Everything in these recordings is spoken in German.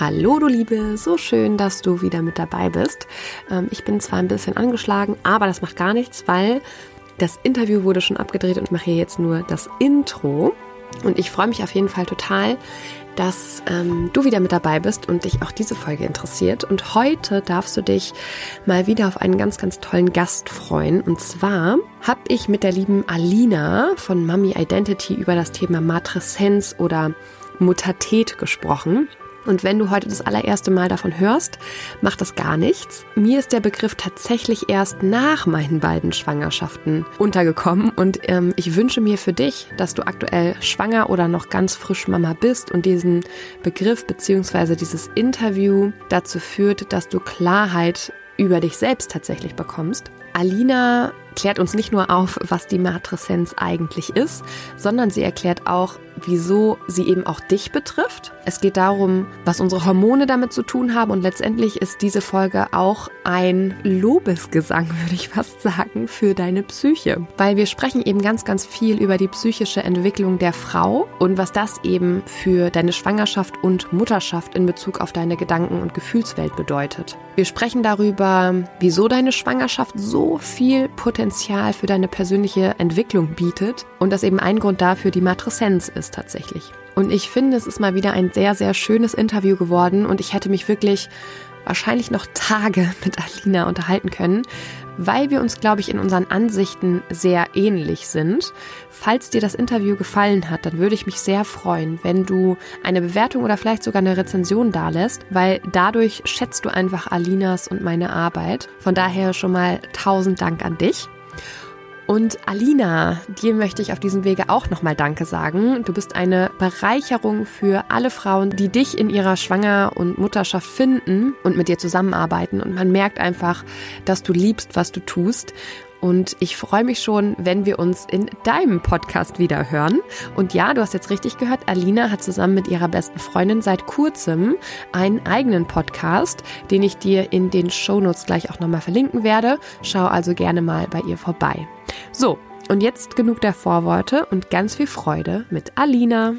Hallo du Liebe, so schön, dass du wieder mit dabei bist. Ähm, ich bin zwar ein bisschen angeschlagen, aber das macht gar nichts, weil das Interview wurde schon abgedreht und ich mache hier jetzt nur das Intro. Und ich freue mich auf jeden Fall total, dass ähm, du wieder mit dabei bist und dich auch diese Folge interessiert. Und heute darfst du dich mal wieder auf einen ganz, ganz tollen Gast freuen. Und zwar habe ich mit der lieben Alina von Mummy Identity über das Thema Matreszenz oder Mutatet gesprochen. Und wenn du heute das allererste Mal davon hörst, macht das gar nichts. Mir ist der Begriff tatsächlich erst nach meinen beiden Schwangerschaften untergekommen und ähm, ich wünsche mir für dich, dass du aktuell schwanger oder noch ganz frisch Mama bist und diesen Begriff bzw. dieses Interview dazu führt, dass du Klarheit über dich selbst tatsächlich bekommst. Alina klärt uns nicht nur auf, was die Matreszenz eigentlich ist, sondern sie erklärt auch, wieso sie eben auch dich betrifft. Es geht darum, was unsere Hormone damit zu tun haben und letztendlich ist diese Folge auch ein Lobesgesang, würde ich fast sagen, für deine Psyche. Weil wir sprechen eben ganz, ganz viel über die psychische Entwicklung der Frau und was das eben für deine Schwangerschaft und Mutterschaft in Bezug auf deine Gedanken- und Gefühlswelt bedeutet. Wir sprechen darüber, wieso deine Schwangerschaft so viel Potenzial für deine persönliche Entwicklung bietet und das eben ein Grund dafür die Matreszenz ist tatsächlich. Und ich finde, es ist mal wieder ein sehr, sehr schönes Interview geworden und ich hätte mich wirklich wahrscheinlich noch Tage mit Alina unterhalten können, weil wir uns, glaube ich, in unseren Ansichten sehr ähnlich sind. Falls dir das Interview gefallen hat, dann würde ich mich sehr freuen, wenn du eine Bewertung oder vielleicht sogar eine Rezension dalässt, weil dadurch schätzt du einfach Alinas und meine Arbeit. Von daher schon mal tausend Dank an dich. Und Alina, dir möchte ich auf diesem Wege auch nochmal Danke sagen. Du bist eine Bereicherung für alle Frauen, die dich in ihrer Schwanger- und Mutterschaft finden und mit dir zusammenarbeiten. Und man merkt einfach, dass du liebst, was du tust. Und ich freue mich schon, wenn wir uns in deinem Podcast wieder hören. Und ja, du hast jetzt richtig gehört, Alina hat zusammen mit ihrer besten Freundin seit kurzem einen eigenen Podcast, den ich dir in den Shownotes gleich auch nochmal verlinken werde. Schau also gerne mal bei ihr vorbei. So, und jetzt genug der Vorworte und ganz viel Freude mit Alina.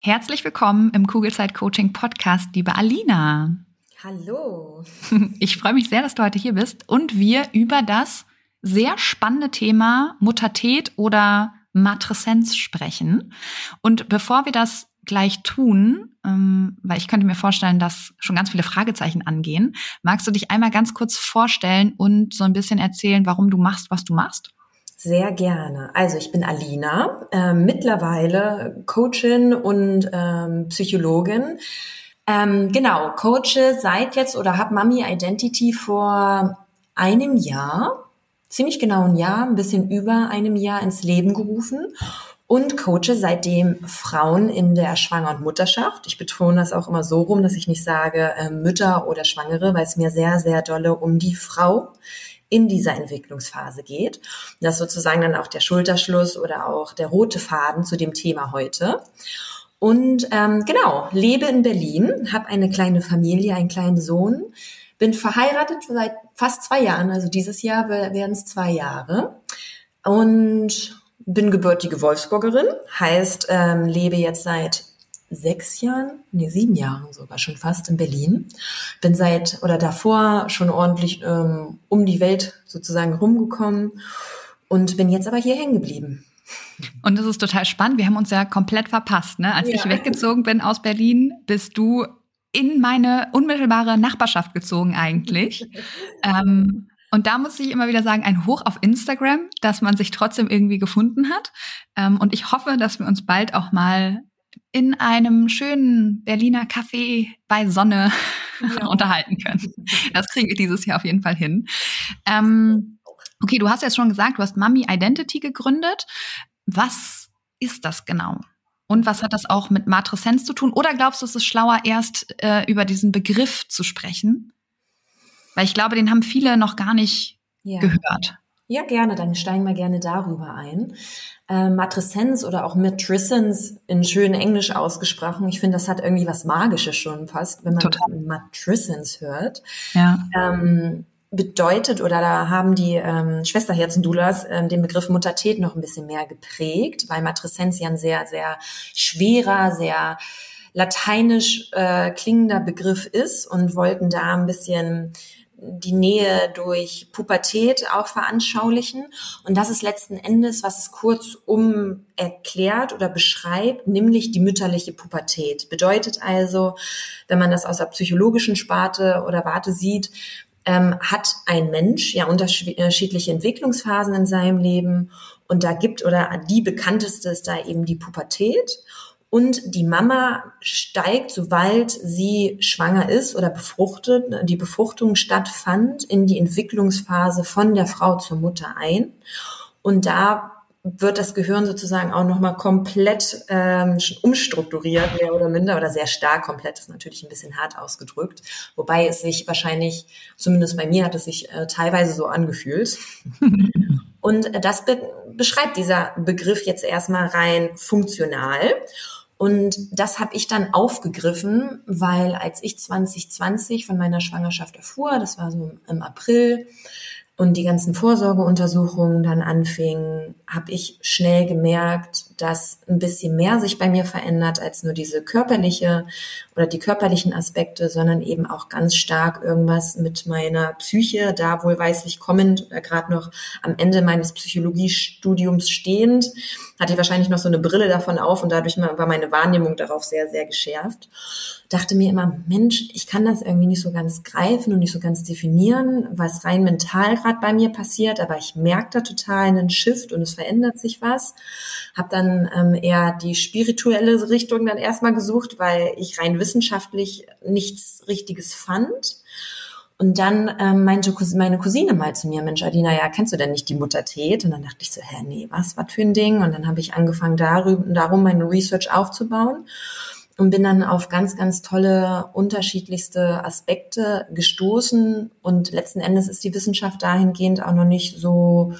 Herzlich willkommen im Kugelzeit Coaching Podcast, liebe Alina. Hallo. Ich freue mich sehr, dass du heute hier bist und wir über das sehr spannende Thema Muttertät oder Matreszenz sprechen. Und bevor wir das gleich tun, ähm, weil ich könnte mir vorstellen, dass schon ganz viele Fragezeichen angehen, magst du dich einmal ganz kurz vorstellen und so ein bisschen erzählen, warum du machst, was du machst? Sehr gerne. Also ich bin Alina, äh, mittlerweile Coachin und ähm, Psychologin ähm, genau, coache seit jetzt oder habe Mami Identity vor einem Jahr, ziemlich genau ein Jahr, ein bisschen über einem Jahr ins Leben gerufen und coache seitdem Frauen in der Schwanger- und Mutterschaft. Ich betone das auch immer so rum, dass ich nicht sage äh, Mütter oder Schwangere, weil es mir sehr, sehr dolle um die Frau in dieser Entwicklungsphase geht. Das ist sozusagen dann auch der Schulterschluss oder auch der rote Faden zu dem Thema heute. Und ähm, genau, lebe in Berlin, habe eine kleine Familie, einen kleinen Sohn, bin verheiratet seit fast zwei Jahren, also dieses Jahr werden es zwei Jahre. Und bin gebürtige Wolfsburgerin, heißt, ähm, lebe jetzt seit sechs Jahren, nee, sieben Jahren sogar schon fast in Berlin. Bin seit oder davor schon ordentlich ähm, um die Welt sozusagen rumgekommen und bin jetzt aber hier hängen geblieben. Und das ist total spannend. Wir haben uns ja komplett verpasst. Ne? Als ja. ich weggezogen bin aus Berlin, bist du in meine unmittelbare Nachbarschaft gezogen eigentlich. ähm, und da muss ich immer wieder sagen, ein Hoch auf Instagram, dass man sich trotzdem irgendwie gefunden hat. Ähm, und ich hoffe, dass wir uns bald auch mal in einem schönen Berliner Café bei Sonne ja. unterhalten können. Das kriegen wir dieses Jahr auf jeden Fall hin. Ähm, okay, du hast jetzt schon gesagt, du hast Mami Identity gegründet. Was ist das genau? Und was hat das auch mit Matreszenz zu tun? Oder glaubst du, es ist schlauer, erst äh, über diesen Begriff zu sprechen? Weil ich glaube, den haben viele noch gar nicht ja. gehört. Ja, gerne. Dann steigen wir gerne darüber ein. Äh, Matreszenz oder auch Matrescence in schön Englisch ausgesprochen. Ich finde, das hat irgendwie was Magisches schon fast, wenn man Matrescence hört. Ja. Ähm, bedeutet oder da haben die ähm, Schwesterherzen-Doulas ähm, den Begriff Muttertät noch ein bisschen mehr geprägt, weil Matreszenz ja ein sehr, sehr schwerer, sehr lateinisch äh, klingender Begriff ist und wollten da ein bisschen die Nähe durch Pubertät auch veranschaulichen. Und das ist letzten Endes, was es kurzum erklärt oder beschreibt, nämlich die mütterliche Pubertät. Bedeutet also, wenn man das aus der psychologischen Sparte oder Warte sieht, ähm, hat ein Mensch ja unterschiedliche Entwicklungsphasen in seinem Leben. Und da gibt oder die bekannteste ist da eben die Pubertät. Und die Mama steigt, sobald sie schwanger ist oder befruchtet, die Befruchtung stattfand, in die Entwicklungsphase von der Frau zur Mutter ein. Und da wird das Gehirn sozusagen auch nochmal komplett ähm, umstrukturiert, mehr oder minder, oder sehr stark komplett, ist natürlich ein bisschen hart ausgedrückt. Wobei es sich wahrscheinlich, zumindest bei mir hat es sich äh, teilweise so angefühlt. Und das be beschreibt dieser Begriff jetzt erstmal rein funktional. Und das habe ich dann aufgegriffen, weil als ich 2020 von meiner Schwangerschaft erfuhr, das war so im April, und die ganzen Vorsorgeuntersuchungen dann anfingen, habe ich schnell gemerkt, dass ein bisschen mehr sich bei mir verändert als nur diese körperliche oder die körperlichen Aspekte, sondern eben auch ganz stark irgendwas mit meiner Psyche, da wohlweislich kommend, oder gerade noch am Ende meines Psychologiestudiums stehend, hatte ich wahrscheinlich noch so eine Brille davon auf und dadurch war meine Wahrnehmung darauf sehr, sehr geschärft dachte mir immer, Mensch, ich kann das irgendwie nicht so ganz greifen und nicht so ganz definieren, was rein mental gerade bei mir passiert, aber ich merke da total einen Shift und es verändert sich was. Habe dann ähm, eher die spirituelle Richtung dann erstmal gesucht, weil ich rein wissenschaftlich nichts Richtiges fand. Und dann ähm, meinte meine Cousine mal zu mir, Mensch, Adina, ja, kennst du denn nicht die Mutter Tet? Und dann dachte ich so, hä, nee, was, was für ein Ding? Und dann habe ich angefangen, darüber, darum meine Research aufzubauen und bin dann auf ganz, ganz tolle, unterschiedlichste Aspekte gestoßen. Und letzten Endes ist die Wissenschaft dahingehend auch noch nicht so,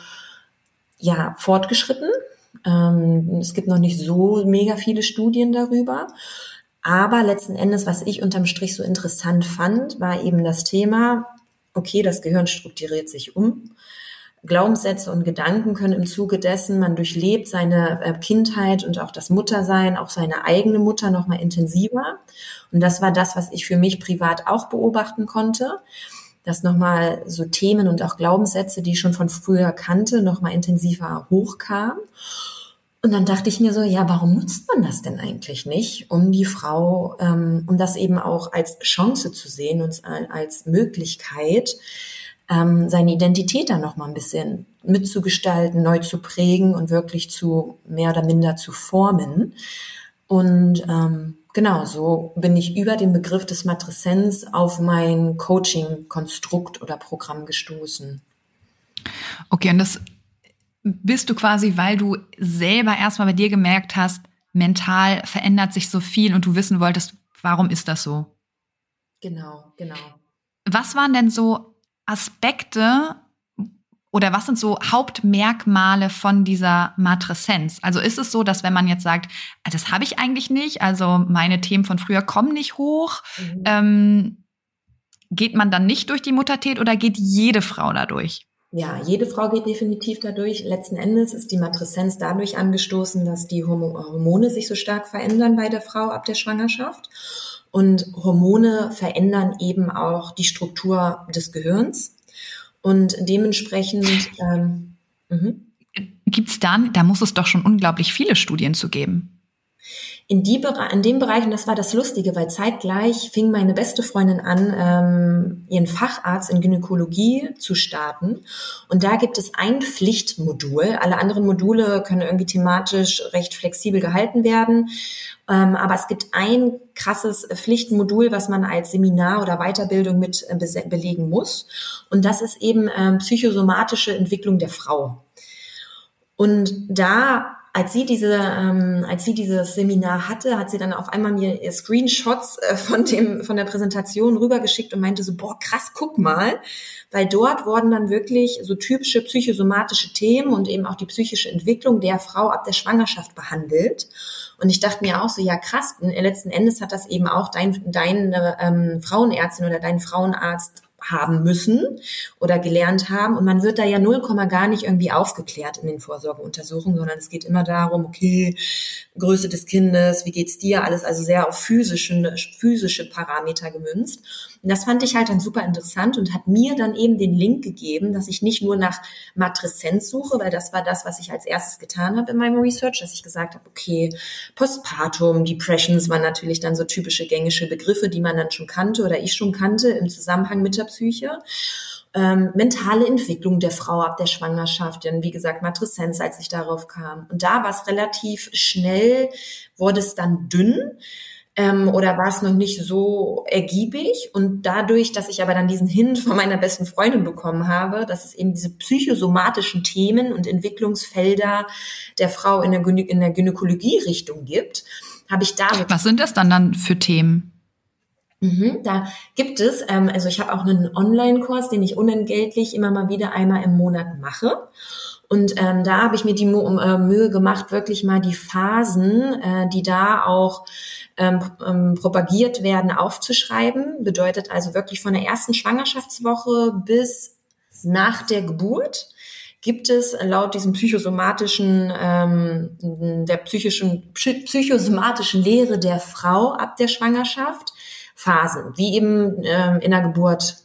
ja, fortgeschritten. Ähm, es gibt noch nicht so mega viele Studien darüber. Aber letzten Endes, was ich unterm Strich so interessant fand, war eben das Thema, okay, das Gehirn strukturiert sich um. Glaubenssätze und Gedanken können im Zuge dessen, man durchlebt seine äh, Kindheit und auch das Muttersein, auch seine eigene Mutter noch mal intensiver. Und das war das, was ich für mich privat auch beobachten konnte, dass noch mal so Themen und auch Glaubenssätze, die ich schon von früher kannte, noch mal intensiver hochkamen. Und dann dachte ich mir so, ja, warum nutzt man das denn eigentlich nicht, um die Frau, ähm, um das eben auch als Chance zu sehen und als Möglichkeit, ähm, seine Identität dann noch mal ein bisschen mitzugestalten, neu zu prägen und wirklich zu mehr oder minder zu formen. Und ähm, genau, so bin ich über den Begriff des Matreszenz auf mein Coaching-Konstrukt oder Programm gestoßen. Okay, und das bist du quasi, weil du selber erstmal bei dir gemerkt hast, mental verändert sich so viel und du wissen wolltest, warum ist das so? Genau, genau. Was waren denn so Aspekte oder was sind so Hauptmerkmale von dieser Matreszenz? Also ist es so, dass wenn man jetzt sagt, ah, das habe ich eigentlich nicht, also meine Themen von früher kommen nicht hoch, mhm. ähm, geht man dann nicht durch die Muttertät oder geht jede Frau dadurch? Ja, jede Frau geht definitiv dadurch. Letzten Endes ist die Matreszenz dadurch angestoßen, dass die Hormone sich so stark verändern bei der Frau ab der Schwangerschaft. Und Hormone verändern eben auch die Struktur des Gehirns. Und dementsprechend. Ähm, mhm. Gibt's dann, da muss es doch schon unglaublich viele Studien zu geben in, die, in dem Bereich, und das war das Lustige, weil zeitgleich fing meine beste Freundin an, ähm, ihren Facharzt in Gynäkologie zu starten. Und da gibt es ein Pflichtmodul. Alle anderen Module können irgendwie thematisch recht flexibel gehalten werden. Ähm, aber es gibt ein krasses Pflichtmodul, was man als Seminar oder Weiterbildung mit äh, belegen muss. Und das ist eben ähm, psychosomatische Entwicklung der Frau. Und da als sie diese, ähm, als sie dieses Seminar hatte, hat sie dann auf einmal mir Screenshots äh, von dem, von der Präsentation rübergeschickt und meinte so, boah, krass, guck mal, weil dort wurden dann wirklich so typische psychosomatische Themen und eben auch die psychische Entwicklung der Frau ab der Schwangerschaft behandelt. Und ich dachte mir auch so, ja krass, letzten Endes hat das eben auch dein, deine ähm, Frauenärztin oder dein Frauenarzt haben müssen oder gelernt haben. Und man wird da ja null Komma gar nicht irgendwie aufgeklärt in den Vorsorgeuntersuchungen, sondern es geht immer darum, okay, Größe des Kindes, wie geht's dir, alles also sehr auf physische, physische Parameter gemünzt. Und das fand ich halt dann super interessant und hat mir dann eben den Link gegeben, dass ich nicht nur nach Matreszenz suche, weil das war das, was ich als erstes getan habe in meinem Research, dass ich gesagt habe, okay, Postpartum, Depressions waren natürlich dann so typische gängige Begriffe, die man dann schon kannte oder ich schon kannte im Zusammenhang mit der Psyche ähm, mentale Entwicklung der Frau ab der Schwangerschaft, denn wie gesagt, Matreszenz, als ich darauf kam. Und da war es relativ schnell, wurde es dann dünn. Ähm, oder war es noch nicht so ergiebig? Und dadurch, dass ich aber dann diesen Hint von meiner besten Freundin bekommen habe, dass es eben diese psychosomatischen Themen und Entwicklungsfelder der Frau in der, Gynä in der Gynäkologie-Richtung gibt, habe ich da. Was sind das dann dann für Themen? Mhm, da gibt es, ähm, also ich habe auch einen Online-Kurs, den ich unentgeltlich immer mal wieder einmal im Monat mache. Und ähm, da habe ich mir die äh, Mühe gemacht, wirklich mal die Phasen, äh, die da auch ähm, ähm, propagiert werden, aufzuschreiben. Bedeutet also wirklich von der ersten Schwangerschaftswoche bis nach der Geburt gibt es laut diesem psychosomatischen, ähm, der psychischen, psychosomatischen Lehre der Frau ab der Schwangerschaft Phasen, wie eben ähm, in der Geburt,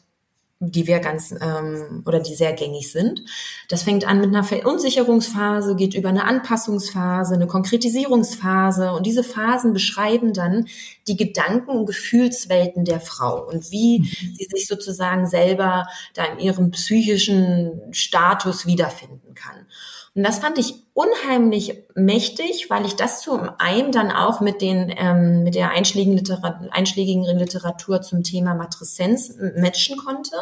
die wir ganz ähm, oder die sehr gängig sind. Das fängt an mit einer Verunsicherungsphase, geht über eine Anpassungsphase, eine Konkretisierungsphase und diese Phasen beschreiben dann die Gedanken und Gefühlswelten der Frau und wie mhm. sie sich sozusagen selber da in ihrem psychischen Status wiederfinden kann. Und das fand ich unheimlich mächtig, weil ich das zum einen dann auch mit den ähm, mit der einschlägigen Literatur, einschlägigen Literatur zum Thema Matreszenz matchen konnte,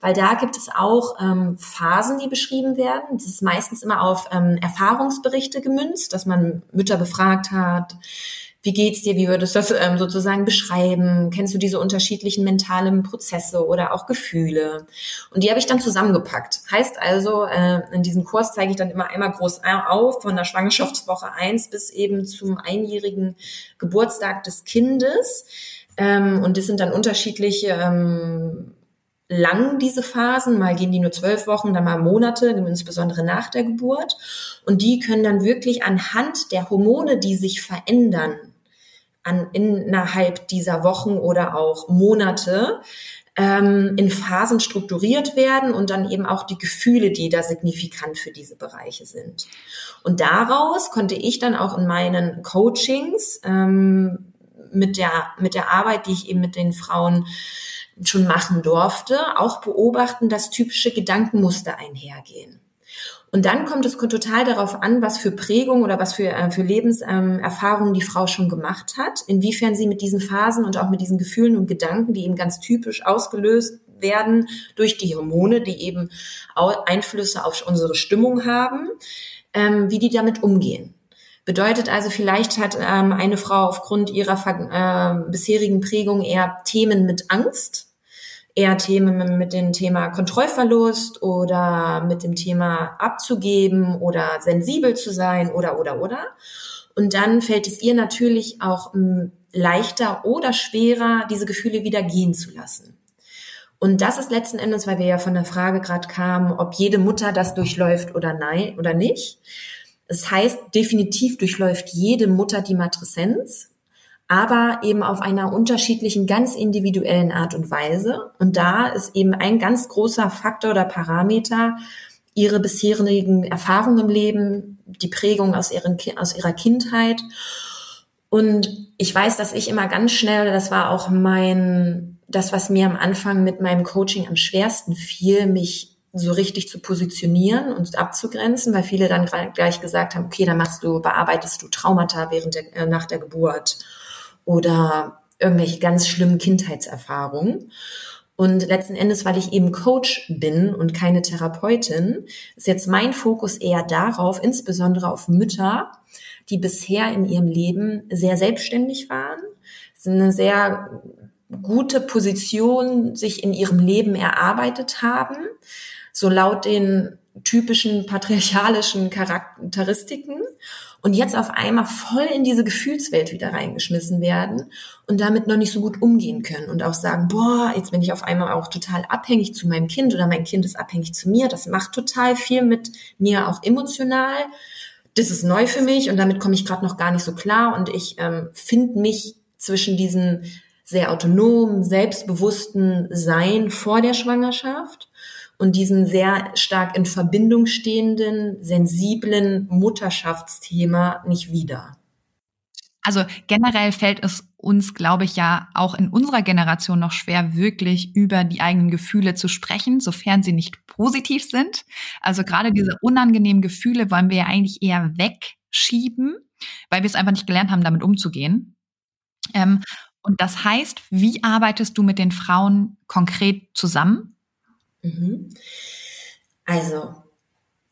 weil da gibt es auch ähm, Phasen, die beschrieben werden. Das ist meistens immer auf ähm, Erfahrungsberichte gemünzt, dass man Mütter befragt hat, wie geht's dir? Wie würdest du das ähm, sozusagen beschreiben? Kennst du diese unterschiedlichen mentalen Prozesse oder auch Gefühle? Und die habe ich dann zusammengepackt. Heißt also, äh, in diesem Kurs zeige ich dann immer einmal groß auf, von der Schwangerschaftswoche eins bis eben zum einjährigen Geburtstag des Kindes. Ähm, und das sind dann unterschiedliche ähm, lang, diese Phasen. Mal gehen die nur zwölf Wochen, dann mal Monate, insbesondere nach der Geburt. Und die können dann wirklich anhand der Hormone, die sich verändern, an, innerhalb dieser Wochen oder auch Monate ähm, in Phasen strukturiert werden und dann eben auch die Gefühle, die da signifikant für diese Bereiche sind. Und daraus konnte ich dann auch in meinen Coachings ähm, mit der mit der Arbeit, die ich eben mit den Frauen schon machen durfte, auch beobachten, dass typische Gedankenmuster einhergehen. Und dann kommt es total darauf an, was für Prägung oder was für, äh, für Lebenserfahrungen ähm, die Frau schon gemacht hat, inwiefern sie mit diesen Phasen und auch mit diesen Gefühlen und Gedanken, die eben ganz typisch ausgelöst werden durch die Hormone, die eben Einflüsse auf unsere Stimmung haben, ähm, wie die damit umgehen. Bedeutet also, vielleicht hat ähm, eine Frau aufgrund ihrer äh, bisherigen Prägung eher Themen mit Angst, eher Themen mit dem Thema Kontrollverlust oder mit dem Thema abzugeben oder sensibel zu sein oder oder oder. Und dann fällt es ihr natürlich auch hm, leichter oder schwerer, diese Gefühle wieder gehen zu lassen. Und das ist letzten Endes, weil wir ja von der Frage gerade kamen, ob jede Mutter das durchläuft oder nein oder nicht. Das heißt, definitiv durchläuft jede Mutter die Matreszenz aber eben auf einer unterschiedlichen, ganz individuellen Art und Weise. Und da ist eben ein ganz großer Faktor oder Parameter ihre bisherigen Erfahrungen im Leben, die Prägung aus, ihren, aus ihrer Kindheit. Und ich weiß, dass ich immer ganz schnell, das war auch mein, das, was mir am Anfang mit meinem Coaching am schwersten fiel, mich so richtig zu positionieren und abzugrenzen, weil viele dann gleich gesagt haben, okay, dann machst du, bearbeitest du Traumata während der, äh, nach der Geburt oder irgendwelche ganz schlimmen Kindheitserfahrungen. Und letzten Endes, weil ich eben Coach bin und keine Therapeutin, ist jetzt mein Fokus eher darauf, insbesondere auf Mütter, die bisher in ihrem Leben sehr selbstständig waren, eine sehr gute Position sich in ihrem Leben erarbeitet haben, so laut den typischen patriarchalischen Charakteristiken und jetzt auf einmal voll in diese Gefühlswelt wieder reingeschmissen werden und damit noch nicht so gut umgehen können und auch sagen, boah, jetzt bin ich auf einmal auch total abhängig zu meinem Kind oder mein Kind ist abhängig zu mir. Das macht total viel mit mir auch emotional. Das ist neu für mich und damit komme ich gerade noch gar nicht so klar und ich ähm, finde mich zwischen diesen sehr autonomen, selbstbewussten Sein vor der Schwangerschaft und diesem sehr stark in Verbindung stehenden, sensiblen Mutterschaftsthema nicht wieder. Also generell fällt es uns, glaube ich, ja auch in unserer Generation noch schwer, wirklich über die eigenen Gefühle zu sprechen, sofern sie nicht positiv sind. Also gerade diese unangenehmen Gefühle wollen wir ja eigentlich eher wegschieben, weil wir es einfach nicht gelernt haben, damit umzugehen. Ähm, und das heißt, wie arbeitest du mit den Frauen konkret zusammen? Mhm. Also,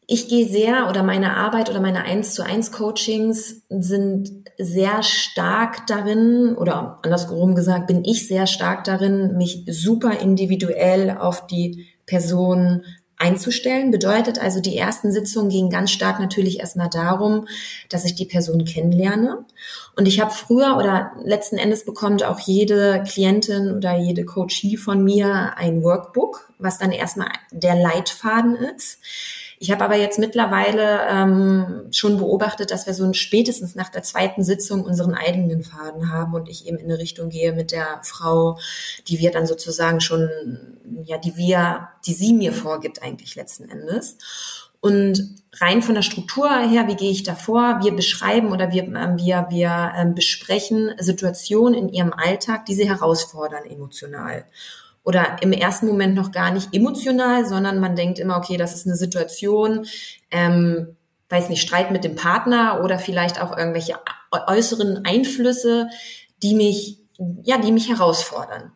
ich gehe sehr oder meine Arbeit oder meine 1 zu 1 Coachings sind sehr stark darin oder andersrum gesagt bin ich sehr stark darin, mich super individuell auf die Person einzustellen. Bedeutet also, die ersten Sitzungen gingen ganz stark natürlich erstmal darum, dass ich die Person kennenlerne. Und ich habe früher oder letzten Endes bekommt auch jede Klientin oder jede Coachie von mir ein Workbook, was dann erstmal der Leitfaden ist ich habe aber jetzt mittlerweile ähm, schon beobachtet, dass wir so spätestens nach der zweiten Sitzung unseren eigenen Faden haben und ich eben in eine Richtung gehe mit der Frau, die wir dann sozusagen schon, ja, die wir, die sie mir vorgibt eigentlich letzten Endes. Und rein von der Struktur her, wie gehe ich da vor? Wir beschreiben oder wir, äh, wir, wir äh, besprechen Situationen in ihrem Alltag, die sie herausfordern emotional oder im ersten Moment noch gar nicht emotional, sondern man denkt immer, okay, das ist eine Situation, ähm, weiß nicht, Streit mit dem Partner oder vielleicht auch irgendwelche äußeren Einflüsse, die mich, ja, die mich herausfordern.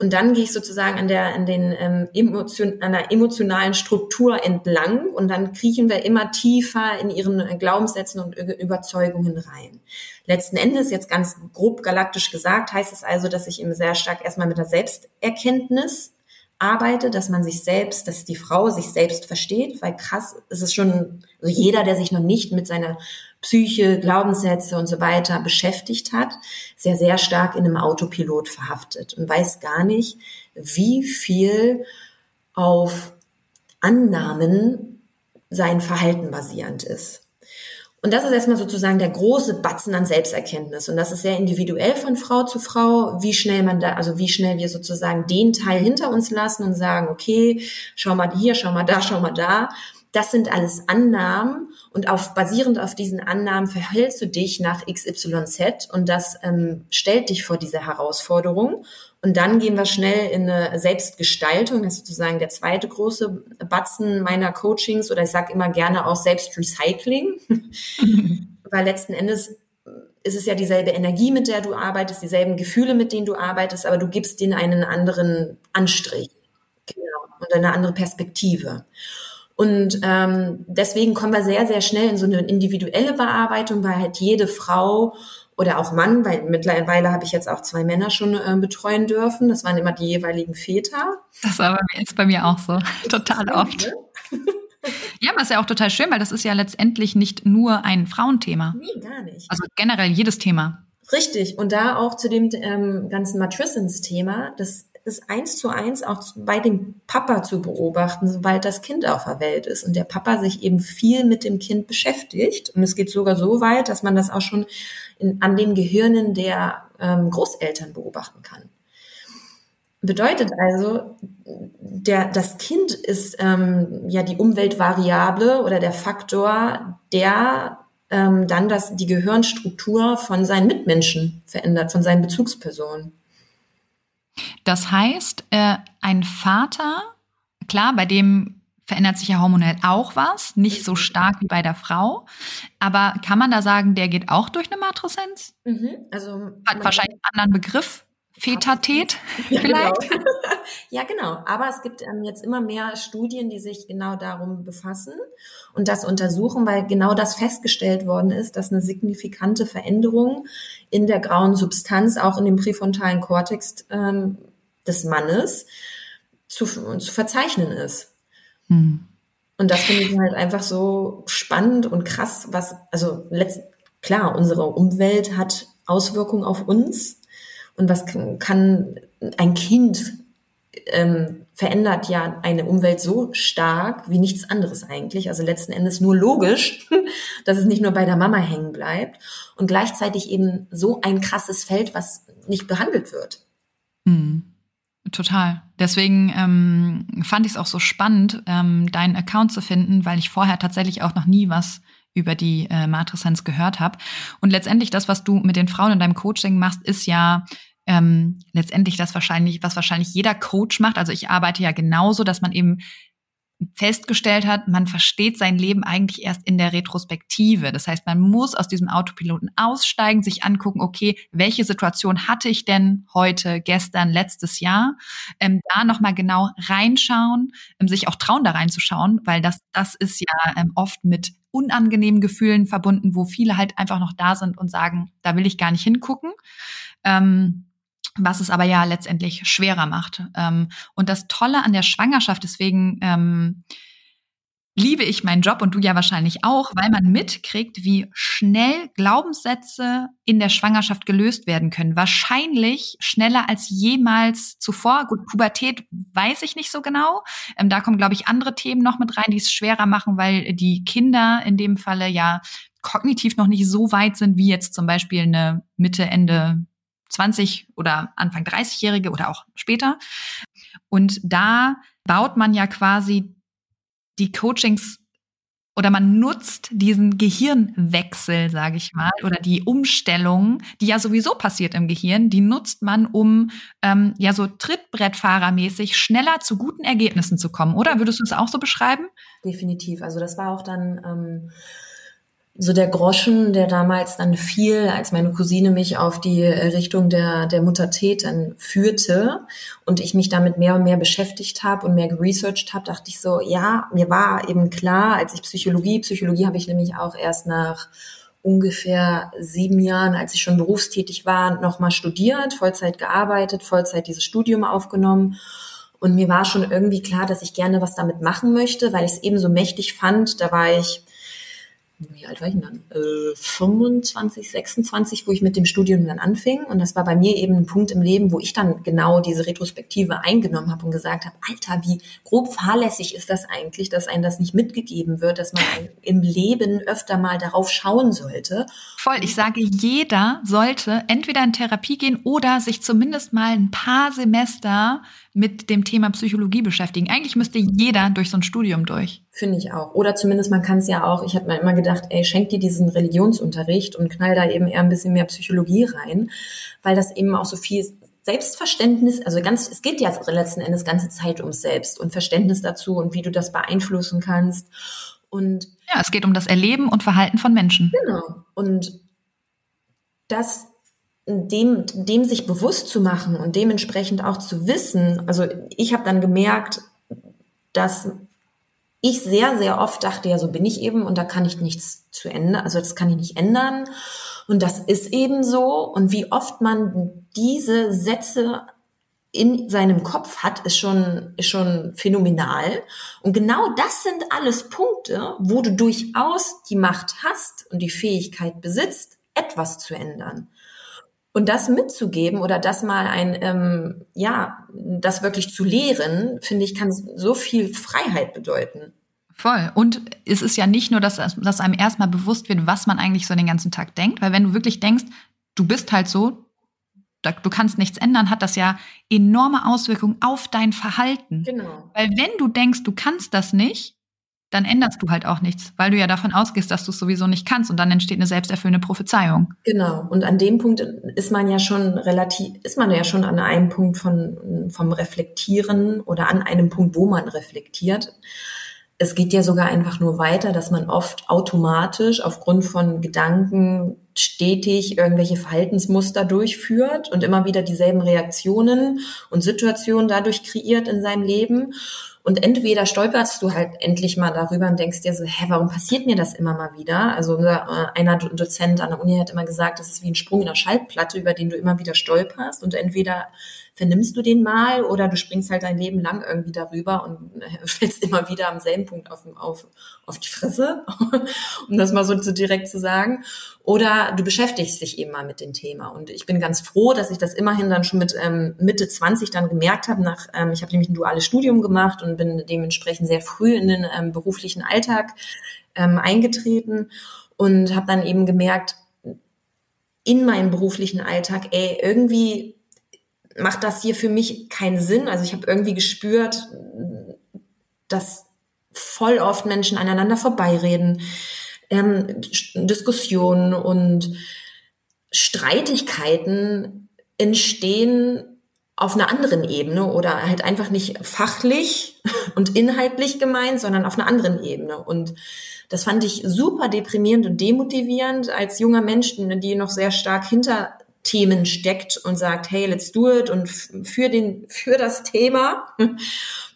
Und dann gehe ich sozusagen an der, an den ähm, emotion, an der emotionalen Struktur entlang und dann kriechen wir immer tiefer in ihren Glaubenssätzen und Überzeugungen rein. Letzten Endes, jetzt ganz grob galaktisch gesagt, heißt es also, dass ich eben sehr stark erstmal mit der Selbsterkenntnis arbeite, dass man sich selbst, dass die Frau sich selbst versteht, weil krass ist es schon, also jeder, der sich noch nicht mit seiner Psyche, Glaubenssätze und so weiter beschäftigt hat, sehr, sehr stark in einem Autopilot verhaftet und weiß gar nicht, wie viel auf Annahmen sein Verhalten basierend ist. Und das ist erstmal sozusagen der große Batzen an Selbsterkenntnis. Und das ist sehr individuell von Frau zu Frau, wie schnell man da, also wie schnell wir sozusagen den Teil hinter uns lassen und sagen, okay, schau mal hier, schau mal da, schau mal da. Das sind alles Annahmen und auf, basierend auf diesen Annahmen verhältst du dich nach XYZ und das ähm, stellt dich vor diese Herausforderung. Und dann gehen wir schnell in eine Selbstgestaltung. Das ist sozusagen der zweite große Batzen meiner Coachings oder ich sage immer gerne auch Selbstrecycling, weil letzten Endes ist es ja dieselbe Energie, mit der du arbeitest, dieselben Gefühle, mit denen du arbeitest, aber du gibst denen einen anderen Anstrich genau, und eine andere Perspektive. Und ähm, deswegen kommen wir sehr, sehr schnell in so eine individuelle Bearbeitung, weil halt jede Frau oder auch Mann, weil mittlerweile habe ich jetzt auch zwei Männer schon äh, betreuen dürfen. Das waren immer die jeweiligen Väter. Das war bei mir, ist bei mir auch so. Total oft. Ja, aber ist ja auch total schön, weil das ist ja letztendlich nicht nur ein Frauenthema. Nee, gar nicht. Also generell jedes Thema. Richtig. Und da auch zu dem ähm, ganzen Matrissens-Thema, das ist eins zu eins auch bei dem Papa zu beobachten, sobald das Kind auf der Welt ist und der Papa sich eben viel mit dem Kind beschäftigt. Und es geht sogar so weit, dass man das auch schon in, an den Gehirnen der ähm, Großeltern beobachten kann. Bedeutet also, der, das Kind ist ähm, ja die Umweltvariable oder der Faktor, der ähm, dann das, die Gehirnstruktur von seinen Mitmenschen verändert, von seinen Bezugspersonen. Das heißt, äh, ein Vater, klar, bei dem verändert sich ja hormonell auch was, nicht so stark wie bei der Frau. Aber kann man da sagen, der geht auch durch eine Matreszenz? Mhm, also hat wahrscheinlich einen anderen Begriff. Fetatät ja, vielleicht? Genau. ja, genau. Aber es gibt ähm, jetzt immer mehr Studien, die sich genau darum befassen und das untersuchen, weil genau das festgestellt worden ist, dass eine signifikante Veränderung in der grauen Substanz, auch in dem präfrontalen Kortex ähm, des Mannes, zu, zu verzeichnen ist. Hm. Und das finde ich halt einfach so spannend und krass, was, also letzt, klar, unsere Umwelt hat Auswirkungen auf uns, und was kann ein Kind ähm, verändert ja eine Umwelt so stark wie nichts anderes eigentlich. Also letzten Endes nur logisch, dass es nicht nur bei der Mama hängen bleibt und gleichzeitig eben so ein krasses Feld, was nicht behandelt wird. Mhm. Total. Deswegen ähm, fand ich es auch so spannend, ähm, deinen Account zu finden, weil ich vorher tatsächlich auch noch nie was über die äh, Matreszenz gehört habe. Und letztendlich das, was du mit den Frauen in deinem Coaching machst, ist ja ähm, letztendlich das wahrscheinlich, was wahrscheinlich jeder Coach macht. Also ich arbeite ja genauso, dass man eben festgestellt hat, man versteht sein Leben eigentlich erst in der Retrospektive. Das heißt, man muss aus diesem Autopiloten aussteigen, sich angucken, okay, welche Situation hatte ich denn heute, gestern, letztes Jahr? Ähm, da nochmal genau reinschauen, ähm, sich auch trauen, da reinzuschauen, weil das, das ist ja ähm, oft mit unangenehmen Gefühlen verbunden, wo viele halt einfach noch da sind und sagen, da will ich gar nicht hingucken. Ähm, was es aber ja letztendlich schwerer macht. Ähm, und das Tolle an der Schwangerschaft, deswegen ähm, liebe ich meinen Job und du ja wahrscheinlich auch, weil man mitkriegt, wie schnell Glaubenssätze in der Schwangerschaft gelöst werden können. Wahrscheinlich schneller als jemals zuvor. Gut, Pubertät weiß ich nicht so genau. Ähm, da kommen, glaube ich, andere Themen noch mit rein, die es schwerer machen, weil die Kinder in dem Falle ja kognitiv noch nicht so weit sind wie jetzt zum Beispiel eine Mitte, Ende 20 oder Anfang 30-Jährige oder auch später. Und da baut man ja quasi die Coachings oder man nutzt diesen Gehirnwechsel, sage ich mal, oder die Umstellung, die ja sowieso passiert im Gehirn, die nutzt man, um ähm, ja so Trittbrettfahrermäßig schneller zu guten Ergebnissen zu kommen, oder? Würdest du es auch so beschreiben? Definitiv. Also das war auch dann ähm, so der Groschen, der damals dann fiel, als meine Cousine mich auf die Richtung der, der Muttertät dann führte und ich mich damit mehr und mehr beschäftigt habe und mehr geresearched habe, dachte ich so, ja, mir war eben klar, als ich Psychologie, Psychologie habe ich nämlich auch erst nach ungefähr sieben Jahren, als ich schon berufstätig war, nochmal studiert, Vollzeit gearbeitet, Vollzeit dieses Studium aufgenommen. Und mir war schon irgendwie klar, dass ich gerne was damit machen möchte, weil ich es eben so mächtig fand. Da war ich wie alt war ich denn dann? Äh, 25, 26, wo ich mit dem Studium dann anfing. Und das war bei mir eben ein Punkt im Leben, wo ich dann genau diese Retrospektive eingenommen habe und gesagt habe, Alter, wie grob fahrlässig ist das eigentlich, dass einem das nicht mitgegeben wird, dass man im Leben öfter mal darauf schauen sollte. Voll, ich sage, jeder sollte entweder in Therapie gehen oder sich zumindest mal ein paar Semester mit dem Thema Psychologie beschäftigen. Eigentlich müsste jeder durch so ein Studium durch. Finde ich auch. Oder zumindest man kann es ja auch, ich habe mir immer gedacht, ey, schenk dir diesen Religionsunterricht und knall da eben eher ein bisschen mehr Psychologie rein, weil das eben auch so viel Selbstverständnis, also ganz, es geht ja letzten Endes ganze Zeit ums Selbst und Verständnis dazu und wie du das beeinflussen kannst. Und ja, es geht um das Erleben und Verhalten von Menschen. Genau. Und das dem, dem sich bewusst zu machen und dementsprechend auch zu wissen, also ich habe dann gemerkt, dass ich sehr, sehr oft dachte, ja, so bin ich eben und da kann ich nichts zu ändern, also das kann ich nicht ändern und das ist eben so und wie oft man diese Sätze in seinem Kopf hat, ist schon, ist schon phänomenal. Und genau das sind alles Punkte, wo du durchaus die Macht hast und die Fähigkeit besitzt, etwas zu ändern. Und das mitzugeben oder das mal ein, ähm, ja, das wirklich zu lehren, finde ich, kann so viel Freiheit bedeuten. Voll. Und es ist ja nicht nur, dass, dass einem erstmal bewusst wird, was man eigentlich so den ganzen Tag denkt, weil wenn du wirklich denkst, du bist halt so, du kannst nichts ändern, hat das ja enorme Auswirkungen auf dein Verhalten. Genau. Weil wenn du denkst, du kannst das nicht, dann änderst du halt auch nichts, weil du ja davon ausgehst, dass du es sowieso nicht kannst und dann entsteht eine selbsterfüllende Prophezeiung. Genau. Und an dem Punkt ist man ja schon relativ, ist man ja schon an einem Punkt von, vom Reflektieren oder an einem Punkt, wo man reflektiert. Es geht ja sogar einfach nur weiter, dass man oft automatisch aufgrund von Gedanken stetig irgendwelche Verhaltensmuster durchführt und immer wieder dieselben Reaktionen und Situationen dadurch kreiert in seinem Leben. Und entweder stolperst du halt endlich mal darüber und denkst dir so, hä, warum passiert mir das immer mal wieder? Also äh, einer Dozent an der Uni hat immer gesagt, das ist wie ein Sprung in der Schallplatte, über den du immer wieder stolperst. Und entweder vernimmst du den mal oder du springst halt dein Leben lang irgendwie darüber und äh, fällst immer wieder am selben Punkt auf, auf, auf die Fresse, um das mal so zu direkt zu sagen. Oder du beschäftigst dich eben mal mit dem Thema. Und ich bin ganz froh, dass ich das immerhin dann schon mit ähm, Mitte 20 dann gemerkt habe. Nach, ähm, ich habe nämlich ein duales Studium gemacht und bin dementsprechend sehr früh in den ähm, beruflichen Alltag ähm, eingetreten und habe dann eben gemerkt, in meinem beruflichen Alltag, ey, irgendwie macht das hier für mich keinen Sinn. Also ich habe irgendwie gespürt, dass voll oft Menschen aneinander vorbeireden, ähm, Diskussionen und Streitigkeiten entstehen auf einer anderen Ebene oder halt einfach nicht fachlich und inhaltlich gemeint, sondern auf einer anderen Ebene. Und das fand ich super deprimierend und demotivierend als junger Mensch, die noch sehr stark hinter Themen steckt und sagt, hey, let's do it und für den, für das Thema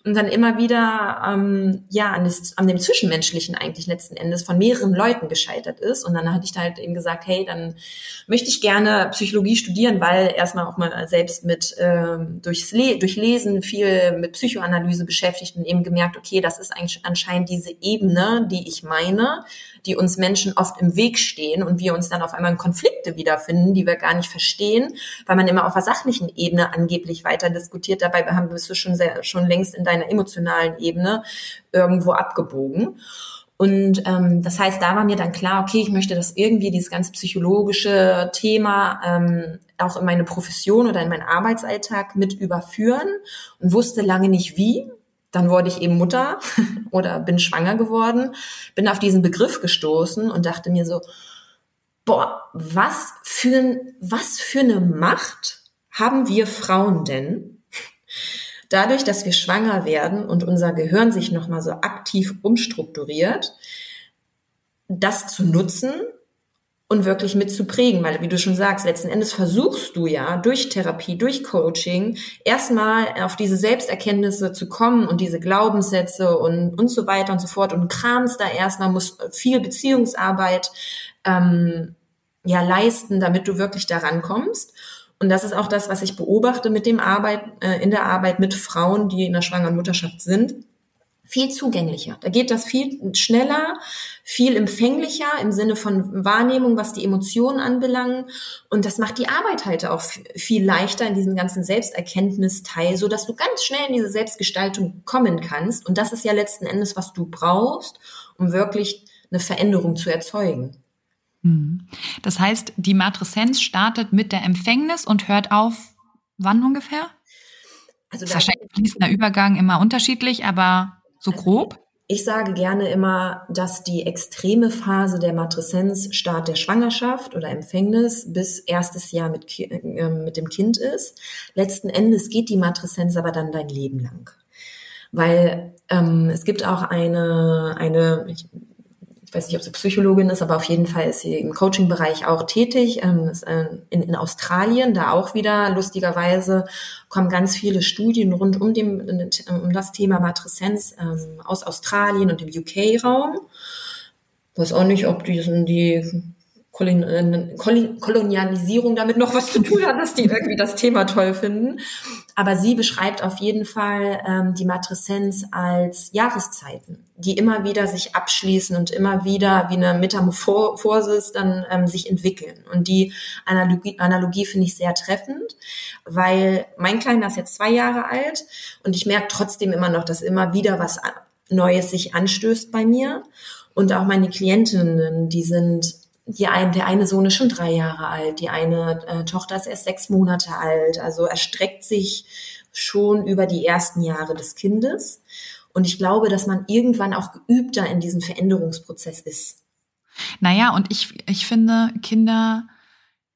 und dann immer wieder ähm, ja an, das, an dem Zwischenmenschlichen eigentlich letzten Endes von mehreren Leuten gescheitert ist und dann hatte ich da halt eben gesagt, hey, dann möchte ich gerne Psychologie studieren, weil erstmal auch mal selbst mit ähm, durchs Le durch Lesen viel mit Psychoanalyse beschäftigt und eben gemerkt, okay, das ist eigentlich anscheinend diese Ebene, die ich meine, die uns Menschen oft im Weg stehen und wir uns dann auf einmal in Konflikte wiederfinden, die wir gar nicht verstehen, weil man immer auf der sachlichen Ebene angeblich weiter diskutiert. Dabei haben bist du schon sehr, schon längst in deiner emotionalen Ebene irgendwo abgebogen. Und ähm, das heißt, da war mir dann klar, okay, ich möchte das irgendwie, dieses ganze psychologische Thema ähm, auch in meine Profession oder in meinen Arbeitsalltag mit überführen und wusste lange nicht wie. Dann wurde ich eben Mutter oder bin schwanger geworden, bin auf diesen Begriff gestoßen und dachte mir so, boah, was für, was für eine Macht haben wir Frauen denn? Dadurch, dass wir schwanger werden und unser Gehirn sich nochmal so aktiv umstrukturiert, das zu nutzen und wirklich mitzuprägen, weil wie du schon sagst, letzten Endes versuchst du ja durch Therapie, durch Coaching erstmal auf diese Selbsterkenntnisse zu kommen und diese Glaubenssätze und, und so weiter und so fort und kramst da erstmal, muss viel Beziehungsarbeit ähm, ja leisten, damit du wirklich daran kommst. Und das ist auch das, was ich beobachte mit dem Arbeit, äh, in der Arbeit mit Frauen, die in der schwangeren Mutterschaft sind viel zugänglicher. Da geht das viel schneller, viel empfänglicher im Sinne von Wahrnehmung, was die Emotionen anbelangen. Und das macht die Arbeit halt auch viel leichter in diesem ganzen Selbsterkenntnisteil, so dass du ganz schnell in diese Selbstgestaltung kommen kannst. Und das ist ja letzten Endes, was du brauchst, um wirklich eine Veränderung zu erzeugen. Hm. Das heißt, die Matreszenz startet mit der Empfängnis und hört auf wann ungefähr? Also wahrscheinlich fließender Übergang immer unterschiedlich, aber so grob? Ich sage gerne immer, dass die extreme Phase der Matreszenz Start der Schwangerschaft oder Empfängnis bis erstes Jahr mit, äh, mit dem Kind ist. Letzten Endes geht die Matreszenz aber dann dein Leben lang. Weil ähm, es gibt auch eine, eine ich ich weiß nicht, ob sie Psychologin ist, aber auf jeden Fall ist sie im Coaching-Bereich auch tätig, ähm, ist, äh, in, in Australien, da auch wieder lustigerweise kommen ganz viele Studien rund um, dem, um das Thema Matreszenz ähm, aus Australien und dem UK-Raum. Weiß auch nicht, ob die, die äh, Kolonialisierung damit noch was zu tun hat, dass die irgendwie das Thema toll finden. Aber sie beschreibt auf jeden Fall ähm, die Matreszenz als Jahreszeiten, die immer wieder sich abschließen und immer wieder wie eine Metamorphosis dann ähm, sich entwickeln. Und die Analogie, Analogie finde ich sehr treffend, weil mein Kleiner ist jetzt zwei Jahre alt und ich merke trotzdem immer noch, dass immer wieder was Neues sich anstößt bei mir. Und auch meine Klientinnen, die sind die ein, der eine Sohn ist schon drei Jahre alt, die eine äh, Tochter ist erst sechs Monate alt. Also erstreckt sich schon über die ersten Jahre des Kindes. Und ich glaube, dass man irgendwann auch geübter in diesem Veränderungsprozess ist. Naja, und ich, ich finde, Kinder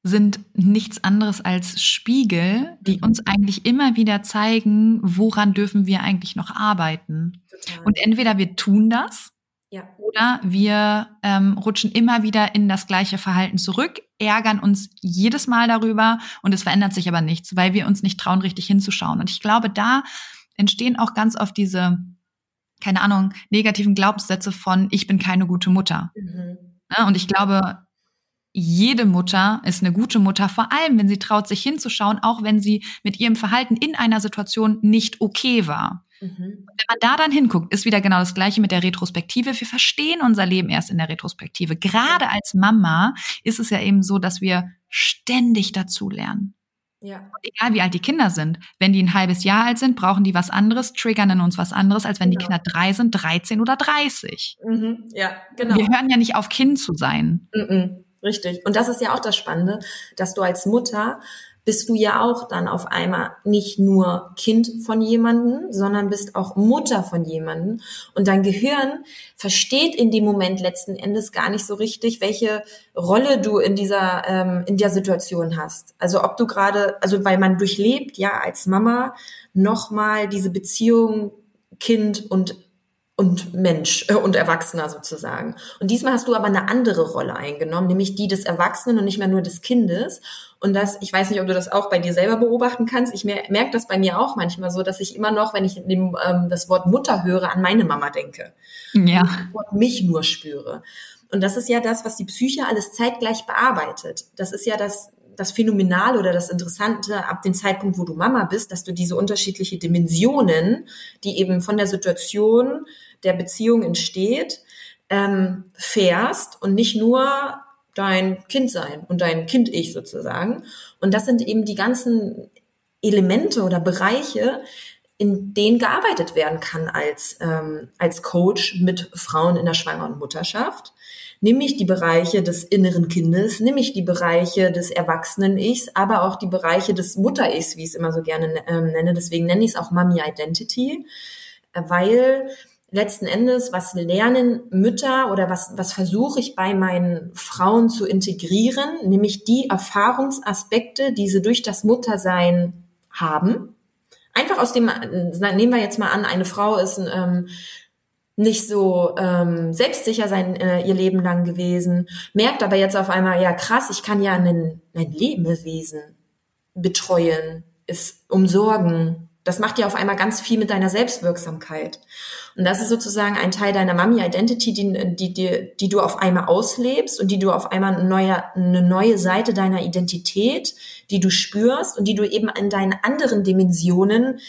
sind nichts anderes als Spiegel, die mhm. uns eigentlich immer wieder zeigen, woran dürfen wir eigentlich noch arbeiten. Total. Und entweder wir tun das ja. Oder wir ähm, rutschen immer wieder in das gleiche Verhalten zurück, ärgern uns jedes Mal darüber und es verändert sich aber nichts, weil wir uns nicht trauen, richtig hinzuschauen. Und ich glaube, da entstehen auch ganz oft diese, keine Ahnung, negativen Glaubenssätze von, ich bin keine gute Mutter. Mhm. Ja, und ich glaube, jede Mutter ist eine gute Mutter, vor allem wenn sie traut, sich hinzuschauen, auch wenn sie mit ihrem Verhalten in einer Situation nicht okay war. Mhm. Wenn man da dann hinguckt, ist wieder genau das Gleiche mit der Retrospektive. Wir verstehen unser Leben erst in der Retrospektive. Gerade als Mama ist es ja eben so, dass wir ständig dazulernen. Ja. Und egal wie alt die Kinder sind, wenn die ein halbes Jahr alt sind, brauchen die was anderes, triggern in uns was anderes, als wenn genau. die Kinder drei sind, 13 oder 30. Mhm. Ja, genau. Wir hören ja nicht auf, Kind zu sein. Mhm. Richtig. Und das ist ja auch das Spannende, dass du als Mutter bist du ja auch dann auf einmal nicht nur Kind von jemanden, sondern bist auch Mutter von jemanden. Und dein Gehirn versteht in dem Moment letzten Endes gar nicht so richtig, welche Rolle du in dieser, ähm, in der Situation hast. Also ob du gerade, also weil man durchlebt ja als Mama nochmal diese Beziehung Kind und und Mensch äh, und Erwachsener sozusagen. Und diesmal hast du aber eine andere Rolle eingenommen, nämlich die des Erwachsenen und nicht mehr nur des Kindes. Und das, ich weiß nicht, ob du das auch bei dir selber beobachten kannst. Ich mer merke das bei mir auch manchmal so, dass ich immer noch, wenn ich dem, ähm, das Wort Mutter höre, an meine Mama denke. Ja. Und mich nur spüre. Und das ist ja das, was die Psyche alles zeitgleich bearbeitet. Das ist ja das, das Phänomenal oder das Interessante ab dem Zeitpunkt, wo du Mama bist, dass du diese unterschiedliche Dimensionen, die eben von der Situation der Beziehung entsteht, ähm, fährst und nicht nur dein Kind sein und dein Kind-Ich sozusagen. Und das sind eben die ganzen Elemente oder Bereiche, in denen gearbeitet werden kann als, ähm, als Coach mit Frauen in der Schwangeren Mutterschaft. Nämlich die Bereiche des inneren Kindes, nämlich die Bereiche des Erwachsenen-Ichs, aber auch die Bereiche des Mutter-Ichs, wie ich es immer so gerne ähm, nenne. Deswegen nenne ich es auch Mummy Identity, äh, weil letzten Endes, was lernen Mütter oder was, was versuche ich bei meinen Frauen zu integrieren, nämlich die Erfahrungsaspekte, die sie durch das Muttersein haben. Einfach aus dem, nehmen wir jetzt mal an, eine Frau ist ähm, nicht so ähm, selbstsicher sein äh, ihr Leben lang gewesen, merkt aber jetzt auf einmal, ja krass, ich kann ja ein, ein Lebewesen betreuen, es umsorgen. Das macht ja auf einmal ganz viel mit deiner Selbstwirksamkeit. Und das ist sozusagen ein Teil deiner Mami-Identity, die, die, die, die du auf einmal auslebst und die du auf einmal eine neue, eine neue Seite deiner Identität, die du spürst und die du eben in deinen anderen Dimensionen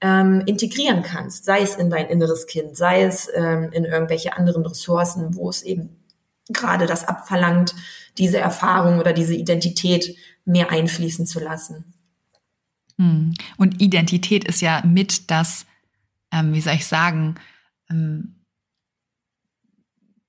ähm, integrieren kannst, sei es in dein inneres Kind, sei es ähm, in irgendwelche anderen Ressourcen, wo es eben gerade das abverlangt, diese Erfahrung oder diese Identität mehr einfließen zu lassen. Hm. Und Identität ist ja mit das, ähm, wie soll ich sagen, ähm,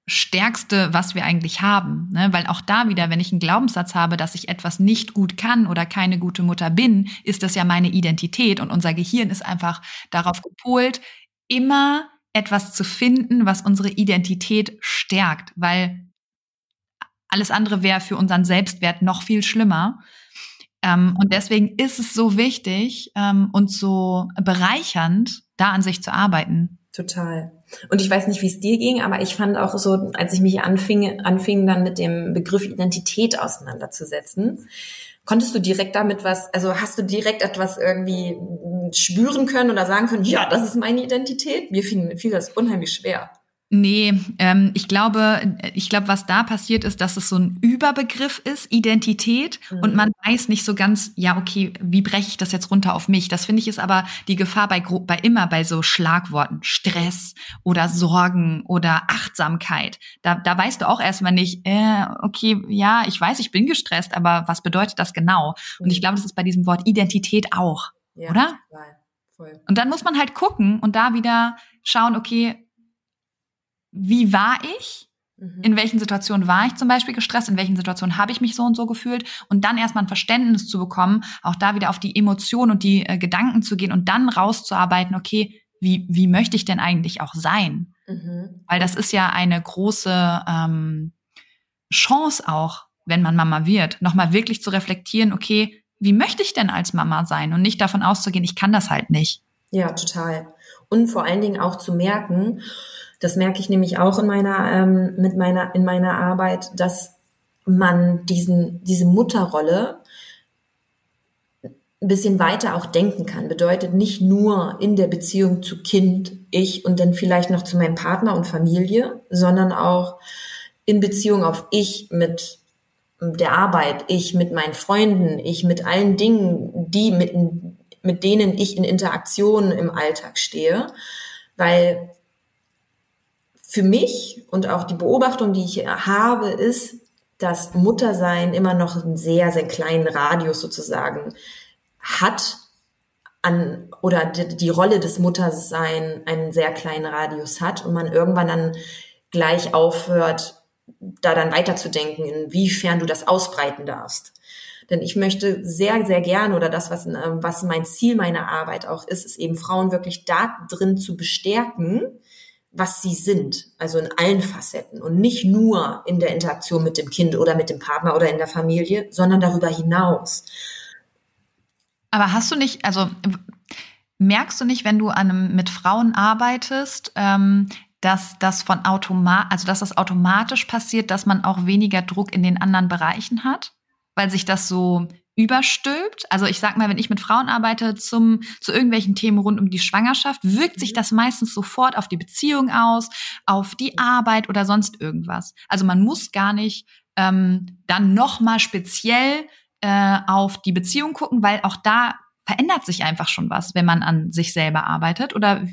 Stärkste, was wir eigentlich haben. Ne? Weil auch da wieder, wenn ich einen Glaubenssatz habe, dass ich etwas nicht gut kann oder keine gute Mutter bin, ist das ja meine Identität und unser Gehirn ist einfach darauf gepolt, immer etwas zu finden, was unsere Identität stärkt, weil alles andere wäre für unseren Selbstwert noch viel schlimmer. Ähm, und deswegen ist es so wichtig ähm, und so bereichernd, da an sich zu arbeiten. Total. Und ich weiß nicht, wie es dir ging, aber ich fand auch so, als ich mich anfing, anfing dann mit dem Begriff Identität auseinanderzusetzen, konntest du direkt damit was, also hast du direkt etwas irgendwie spüren können oder sagen können, ja, das ist meine Identität? Mir fiel, fiel das unheimlich schwer. Nee, ähm, ich glaube, ich glaube, was da passiert ist, dass es so ein Überbegriff ist, Identität, mhm. und man weiß nicht so ganz, ja, okay, wie breche ich das jetzt runter auf mich? Das finde ich ist aber die Gefahr bei, bei immer bei so Schlagworten, Stress oder Sorgen oder Achtsamkeit. Da, da weißt du auch erstmal nicht, äh, okay, ja, ich weiß, ich bin gestresst, aber was bedeutet das genau? Mhm. Und ich mhm. glaube, das ist bei diesem Wort Identität auch, ja, oder? Total. Voll. Und dann muss man halt gucken und da wieder schauen, okay, wie war ich? Mhm. In welchen Situationen war ich zum Beispiel gestresst? In welchen Situationen habe ich mich so und so gefühlt? Und dann erstmal ein Verständnis zu bekommen, auch da wieder auf die Emotionen und die äh, Gedanken zu gehen und dann rauszuarbeiten, okay, wie, wie möchte ich denn eigentlich auch sein? Mhm. Weil das ist ja eine große ähm, Chance auch, wenn man Mama wird, nochmal wirklich zu reflektieren, okay, wie möchte ich denn als Mama sein? Und nicht davon auszugehen, ich kann das halt nicht. Ja, total. Und vor allen Dingen auch zu merken, das merke ich nämlich auch in meiner, ähm, mit meiner, in meiner Arbeit, dass man diesen, diese Mutterrolle ein bisschen weiter auch denken kann. Bedeutet nicht nur in der Beziehung zu Kind, ich und dann vielleicht noch zu meinem Partner und Familie, sondern auch in Beziehung auf ich mit der Arbeit, ich mit meinen Freunden, ich mit allen Dingen, die mit, mit denen ich in Interaktion im Alltag stehe. Weil für mich und auch die Beobachtung, die ich habe, ist, dass Muttersein immer noch einen sehr, sehr kleinen Radius sozusagen hat an, oder die, die Rolle des Muttersein einen sehr kleinen Radius hat und man irgendwann dann gleich aufhört, da dann weiterzudenken, inwiefern du das ausbreiten darfst. Denn ich möchte sehr, sehr gerne oder das, was, was mein Ziel meiner Arbeit auch ist, ist eben Frauen wirklich da drin zu bestärken, was sie sind, also in allen Facetten und nicht nur in der Interaktion mit dem Kind oder mit dem Partner oder in der Familie, sondern darüber hinaus. Aber hast du nicht, also merkst du nicht, wenn du an einem, mit Frauen arbeitest, ähm, dass das von automat, also dass das automatisch passiert, dass man auch weniger Druck in den anderen Bereichen hat, weil sich das so überstülpt. Also ich sag mal, wenn ich mit Frauen arbeite zum, zu irgendwelchen Themen rund um die Schwangerschaft, wirkt sich mhm. das meistens sofort auf die Beziehung aus, auf die Arbeit oder sonst irgendwas. Also man muss gar nicht ähm, dann nochmal speziell äh, auf die Beziehung gucken, weil auch da verändert sich einfach schon was, wenn man an sich selber arbeitet. Oder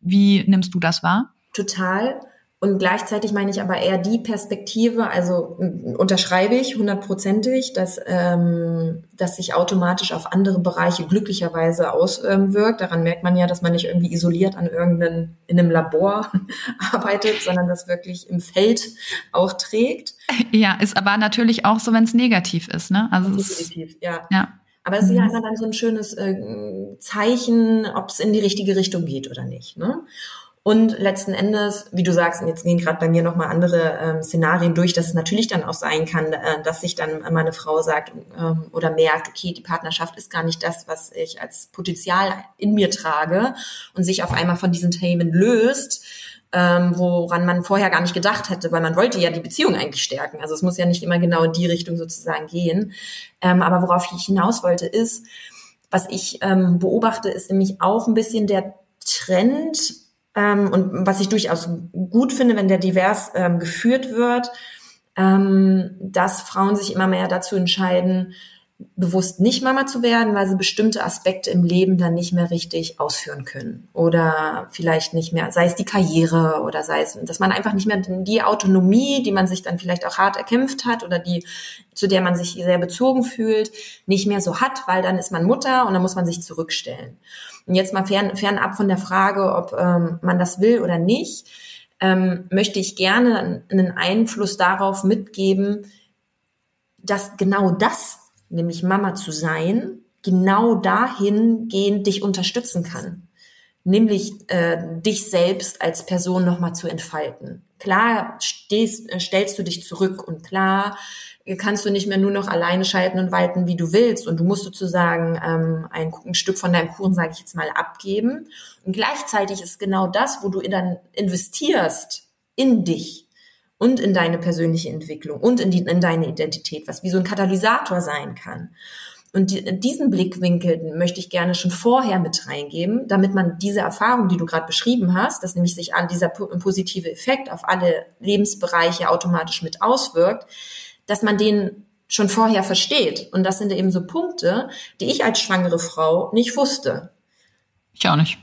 wie nimmst du das wahr? Total. Und gleichzeitig meine ich aber eher die Perspektive, also unterschreibe ich hundertprozentig, dass, ähm, dass sich automatisch auf andere Bereiche glücklicherweise auswirkt. Daran merkt man ja, dass man nicht irgendwie isoliert an irgendeinem, in einem Labor arbeitet, sondern das wirklich im Feld auch trägt. Ja, ist aber natürlich auch so, wenn es negativ ist, ne? Also Definitiv, ja. ja. Aber es ist ja mhm. immer dann so ein schönes äh, Zeichen, ob es in die richtige Richtung geht oder nicht. Ne? Und letzten Endes, wie du sagst, jetzt gehen gerade bei mir nochmal andere ähm, Szenarien durch, dass es natürlich dann auch sein kann, äh, dass sich dann meine Frau sagt ähm, oder merkt, okay, die Partnerschaft ist gar nicht das, was ich als Potenzial in mir trage und sich auf einmal von diesen Themen löst ähm, woran man vorher gar nicht gedacht hätte, weil man wollte ja die Beziehung eigentlich stärken. Also es muss ja nicht immer genau in die Richtung sozusagen gehen. Ähm, aber worauf ich hinaus wollte, ist, was ich ähm, beobachte, ist nämlich auch ein bisschen der Trend ähm, und was ich durchaus gut finde, wenn der divers ähm, geführt wird, ähm, dass Frauen sich immer mehr dazu entscheiden, bewusst nicht Mama zu werden, weil sie bestimmte Aspekte im Leben dann nicht mehr richtig ausführen können. Oder vielleicht nicht mehr, sei es die Karriere oder sei es, dass man einfach nicht mehr die Autonomie, die man sich dann vielleicht auch hart erkämpft hat oder die, zu der man sich sehr bezogen fühlt, nicht mehr so hat, weil dann ist man Mutter und dann muss man sich zurückstellen. Und jetzt mal fern, fernab von der Frage, ob ähm, man das will oder nicht, ähm, möchte ich gerne einen Einfluss darauf mitgeben, dass genau das nämlich Mama zu sein, genau dahingehend dich unterstützen kann. Nämlich äh, dich selbst als Person nochmal zu entfalten. Klar stehst, äh, stellst du dich zurück und klar kannst du nicht mehr nur noch alleine schalten und walten, wie du willst. Und du musst sozusagen ähm, ein, ein Stück von deinem Kuchen, sage ich jetzt mal, abgeben. Und gleichzeitig ist genau das, wo du dann investierst in dich, und in deine persönliche Entwicklung und in, die, in deine Identität, was wie so ein Katalysator sein kann. Und die, diesen Blickwinkel möchte ich gerne schon vorher mit reingeben, damit man diese Erfahrung, die du gerade beschrieben hast, dass nämlich sich an dieser positive Effekt auf alle Lebensbereiche automatisch mit auswirkt, dass man den schon vorher versteht. Und das sind eben so Punkte, die ich als schwangere Frau nicht wusste. Ich auch nicht.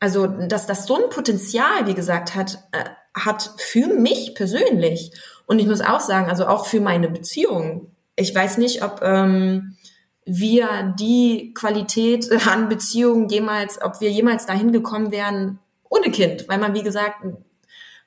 Also, dass das so ein Potenzial, wie gesagt, hat, äh, hat für mich persönlich und ich muss auch sagen, also auch für meine Beziehung. Ich weiß nicht, ob ähm, wir die Qualität an Beziehungen jemals, ob wir jemals dahin gekommen wären ohne Kind, weil man, wie gesagt,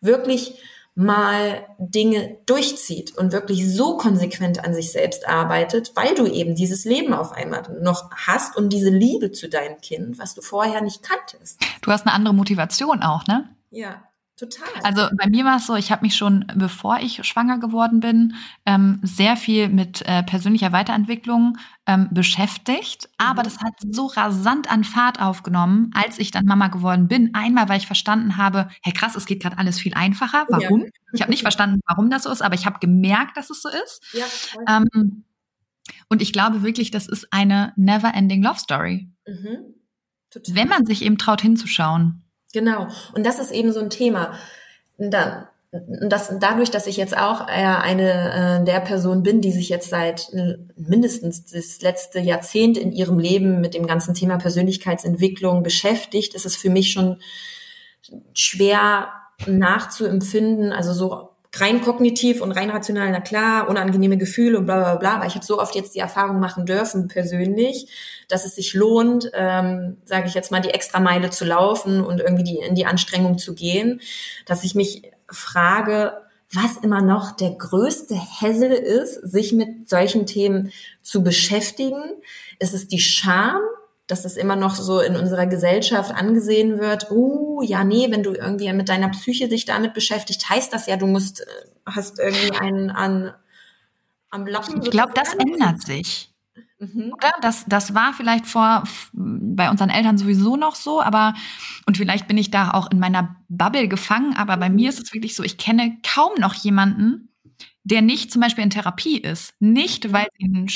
wirklich mal Dinge durchzieht und wirklich so konsequent an sich selbst arbeitet, weil du eben dieses Leben auf einmal noch hast und diese Liebe zu deinem Kind, was du vorher nicht kanntest. Du hast eine andere Motivation auch, ne? Ja. Total. Also bei mir war es so, ich habe mich schon, bevor ich schwanger geworden bin, ähm, sehr viel mit äh, persönlicher Weiterentwicklung ähm, beschäftigt. Mhm. Aber das hat so rasant an Fahrt aufgenommen, als ich dann Mama geworden bin. Einmal, weil ich verstanden habe, hey krass, es geht gerade alles viel einfacher. Warum? Ja. Ich habe nicht verstanden, warum das so ist, aber ich habe gemerkt, dass es so ist. Ja, ähm, und ich glaube wirklich, das ist eine never-ending Love Story. Mhm. Wenn man sich eben traut hinzuschauen. Genau. Und das ist eben so ein Thema. Da, das, dadurch, dass ich jetzt auch eher eine äh, der Person bin, die sich jetzt seit mindestens das letzte Jahrzehnt in ihrem Leben mit dem ganzen Thema Persönlichkeitsentwicklung beschäftigt, ist es für mich schon schwer nachzuempfinden, also so rein kognitiv und rein rational, na klar, unangenehme Gefühle und bla bla bla, aber ich habe so oft jetzt die Erfahrung machen dürfen persönlich, dass es sich lohnt, ähm, sage ich jetzt mal, die extra Meile zu laufen und irgendwie die, in die Anstrengung zu gehen, dass ich mich frage, was immer noch der größte Hessel ist, sich mit solchen Themen zu beschäftigen. Ist es die Scham, dass das immer noch so in unserer Gesellschaft angesehen wird, oh, ja, nee, wenn du irgendwie mit deiner Psyche dich damit beschäftigt, heißt das ja, du musst, äh, hast irgendwie einen an, am Lappen. Ich glaube, das ändert sich. Mhm. Oder? Das, das war vielleicht vor bei unseren Eltern sowieso noch so, aber und vielleicht bin ich da auch in meiner Bubble gefangen, aber bei mir ist es wirklich so, ich kenne kaum noch jemanden, der nicht zum Beispiel in Therapie ist. Nicht, weil sie einen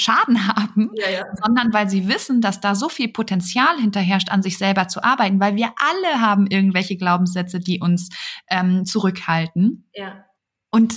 Schaden haben, ja, ja. sondern weil sie wissen, dass da so viel Potenzial hinterherrscht, an sich selber zu arbeiten, weil wir alle haben irgendwelche Glaubenssätze, die uns ähm, zurückhalten. Ja. Und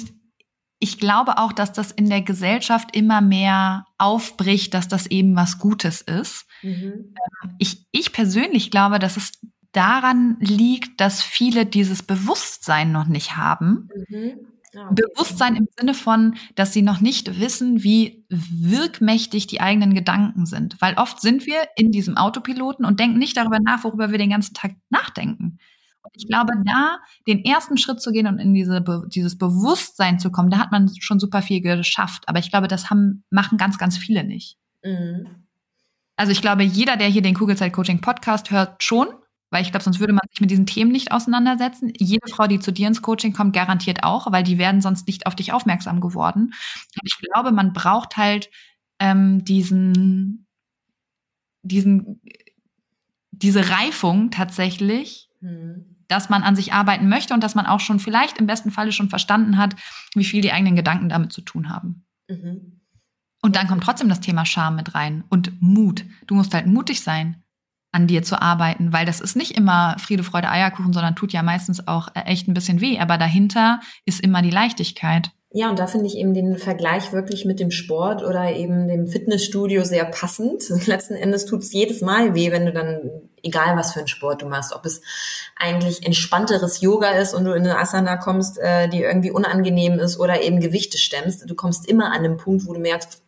ich glaube auch, dass das in der Gesellschaft immer mehr aufbricht, dass das eben was Gutes ist. Mhm. Ähm, ich, ich persönlich glaube, dass es daran liegt, dass viele dieses Bewusstsein noch nicht haben. Mhm. Bewusstsein im Sinne von, dass sie noch nicht wissen, wie wirkmächtig die eigenen Gedanken sind. Weil oft sind wir in diesem Autopiloten und denken nicht darüber nach, worüber wir den ganzen Tag nachdenken. Und ich glaube, da den ersten Schritt zu gehen und in diese, dieses Bewusstsein zu kommen, da hat man schon super viel geschafft. Aber ich glaube, das haben, machen ganz, ganz viele nicht. Mhm. Also ich glaube, jeder, der hier den Kugelzeit Coaching Podcast hört, schon weil ich glaube, sonst würde man sich mit diesen Themen nicht auseinandersetzen. Jede Frau, die zu dir ins Coaching kommt, garantiert auch, weil die werden sonst nicht auf dich aufmerksam geworden. Und ich glaube, man braucht halt ähm, diesen, diesen, diese Reifung tatsächlich, mhm. dass man an sich arbeiten möchte und dass man auch schon vielleicht im besten Falle schon verstanden hat, wie viel die eigenen Gedanken damit zu tun haben. Mhm. Und dann kommt trotzdem das Thema Scham mit rein und Mut. Du musst halt mutig sein, an dir zu arbeiten, weil das ist nicht immer Friede, Freude, Eierkuchen, sondern tut ja meistens auch äh, echt ein bisschen weh. Aber dahinter ist immer die Leichtigkeit. Ja, und da finde ich eben den Vergleich wirklich mit dem Sport oder eben dem Fitnessstudio sehr passend. Letzten Endes tut es jedes Mal weh, wenn du dann, egal was für einen Sport du machst, ob es eigentlich entspannteres Yoga ist und du in eine Asana kommst, äh, die irgendwie unangenehm ist oder eben Gewichte stemmst. Du kommst immer an den Punkt, wo du merkst,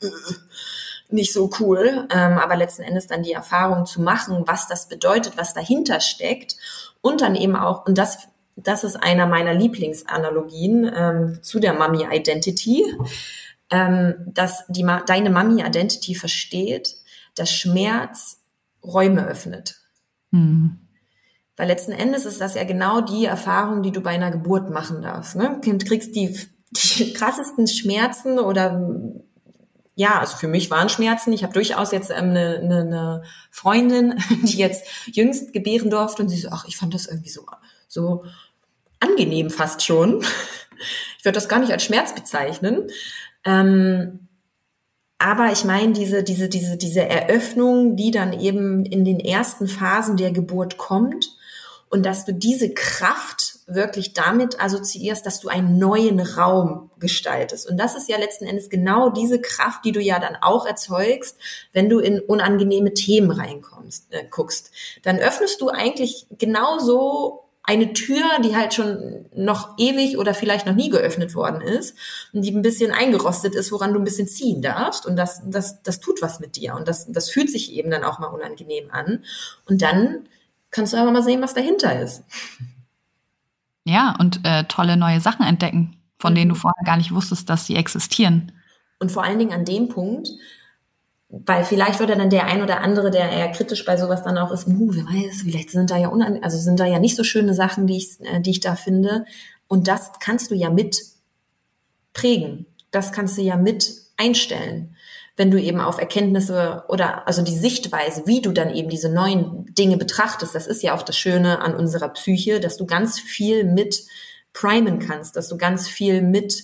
nicht so cool. Ähm, aber letzten Endes dann die Erfahrung zu machen, was das bedeutet, was dahinter steckt und dann eben auch, und das das ist einer meiner Lieblingsanalogien ähm, zu der Mummy Identity, ähm, dass die, deine Mummy Identity versteht, dass Schmerz Räume öffnet. Mhm. Weil letzten Endes ist das ja genau die Erfahrung, die du bei einer Geburt machen darfst. Ne? Du kriegst die, die krassesten Schmerzen oder ja, also für mich waren Schmerzen. Ich habe durchaus jetzt ähm, eine, eine, eine Freundin, die jetzt jüngst gebären durfte und sie so, ach, ich fand das irgendwie so, so angenehm fast schon. Ich würde das gar nicht als Schmerz bezeichnen. Ähm, aber ich meine, diese, diese, diese, diese Eröffnung, die dann eben in den ersten Phasen der Geburt kommt und dass du diese Kraft wirklich damit assoziierst, dass du einen neuen Raum gestaltest. Und das ist ja letzten Endes genau diese Kraft, die du ja dann auch erzeugst, wenn du in unangenehme Themen reinkommst, äh, guckst. Dann öffnest du eigentlich genauso eine Tür, die halt schon noch ewig oder vielleicht noch nie geöffnet worden ist und die ein bisschen eingerostet ist, woran du ein bisschen ziehen darfst. Und das, das, das tut was mit dir. Und das, das fühlt sich eben dann auch mal unangenehm an. Und dann kannst du aber mal sehen, was dahinter ist. Ja, und äh, tolle neue Sachen entdecken, von mhm. denen du vorher gar nicht wusstest, dass sie existieren. Und vor allen Dingen an dem Punkt, weil vielleicht würde dann der ein oder andere, der eher kritisch bei sowas dann auch ist, uh, wer weiß, vielleicht sind da ja unan also sind da ja nicht so schöne Sachen, die ich, äh, die ich da finde. Und das kannst du ja mit prägen. Das kannst du ja mit einstellen, wenn du eben auf Erkenntnisse oder also die Sichtweise, wie du dann eben diese neuen Dinge betrachtest. Das ist ja auch das Schöne an unserer Psyche, dass du ganz viel mit primen kannst, dass du ganz viel mit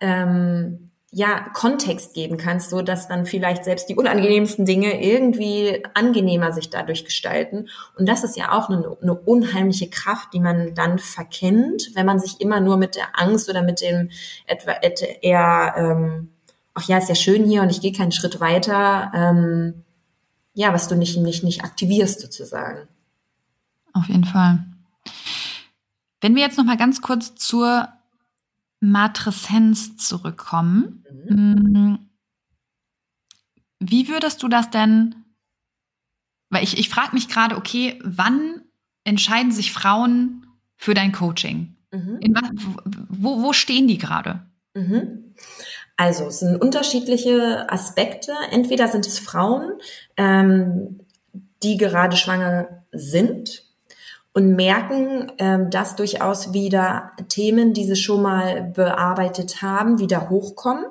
ähm, ja, Kontext geben kannst, so dass dann vielleicht selbst die unangenehmsten Dinge irgendwie angenehmer sich dadurch gestalten. Und das ist ja auch eine, eine unheimliche Kraft, die man dann verkennt, wenn man sich immer nur mit der Angst oder mit dem etwa eher, ähm, ach ja, ist ja schön hier und ich gehe keinen Schritt weiter, ähm, ja, was du nicht, nicht, nicht aktivierst sozusagen. Auf jeden Fall. Wenn wir jetzt noch mal ganz kurz zur Matreszenz zurückkommen. Mhm. Mm. Wie würdest du das denn, weil ich, ich frage mich gerade, okay, wann entscheiden sich Frauen für dein Coaching? Mhm. In, wo, wo stehen die gerade? Mhm. Also es sind unterschiedliche Aspekte. Entweder sind es Frauen, ähm, die gerade schwanger sind und merken, ähm, dass durchaus wieder Themen, die sie schon mal bearbeitet haben, wieder hochkommen.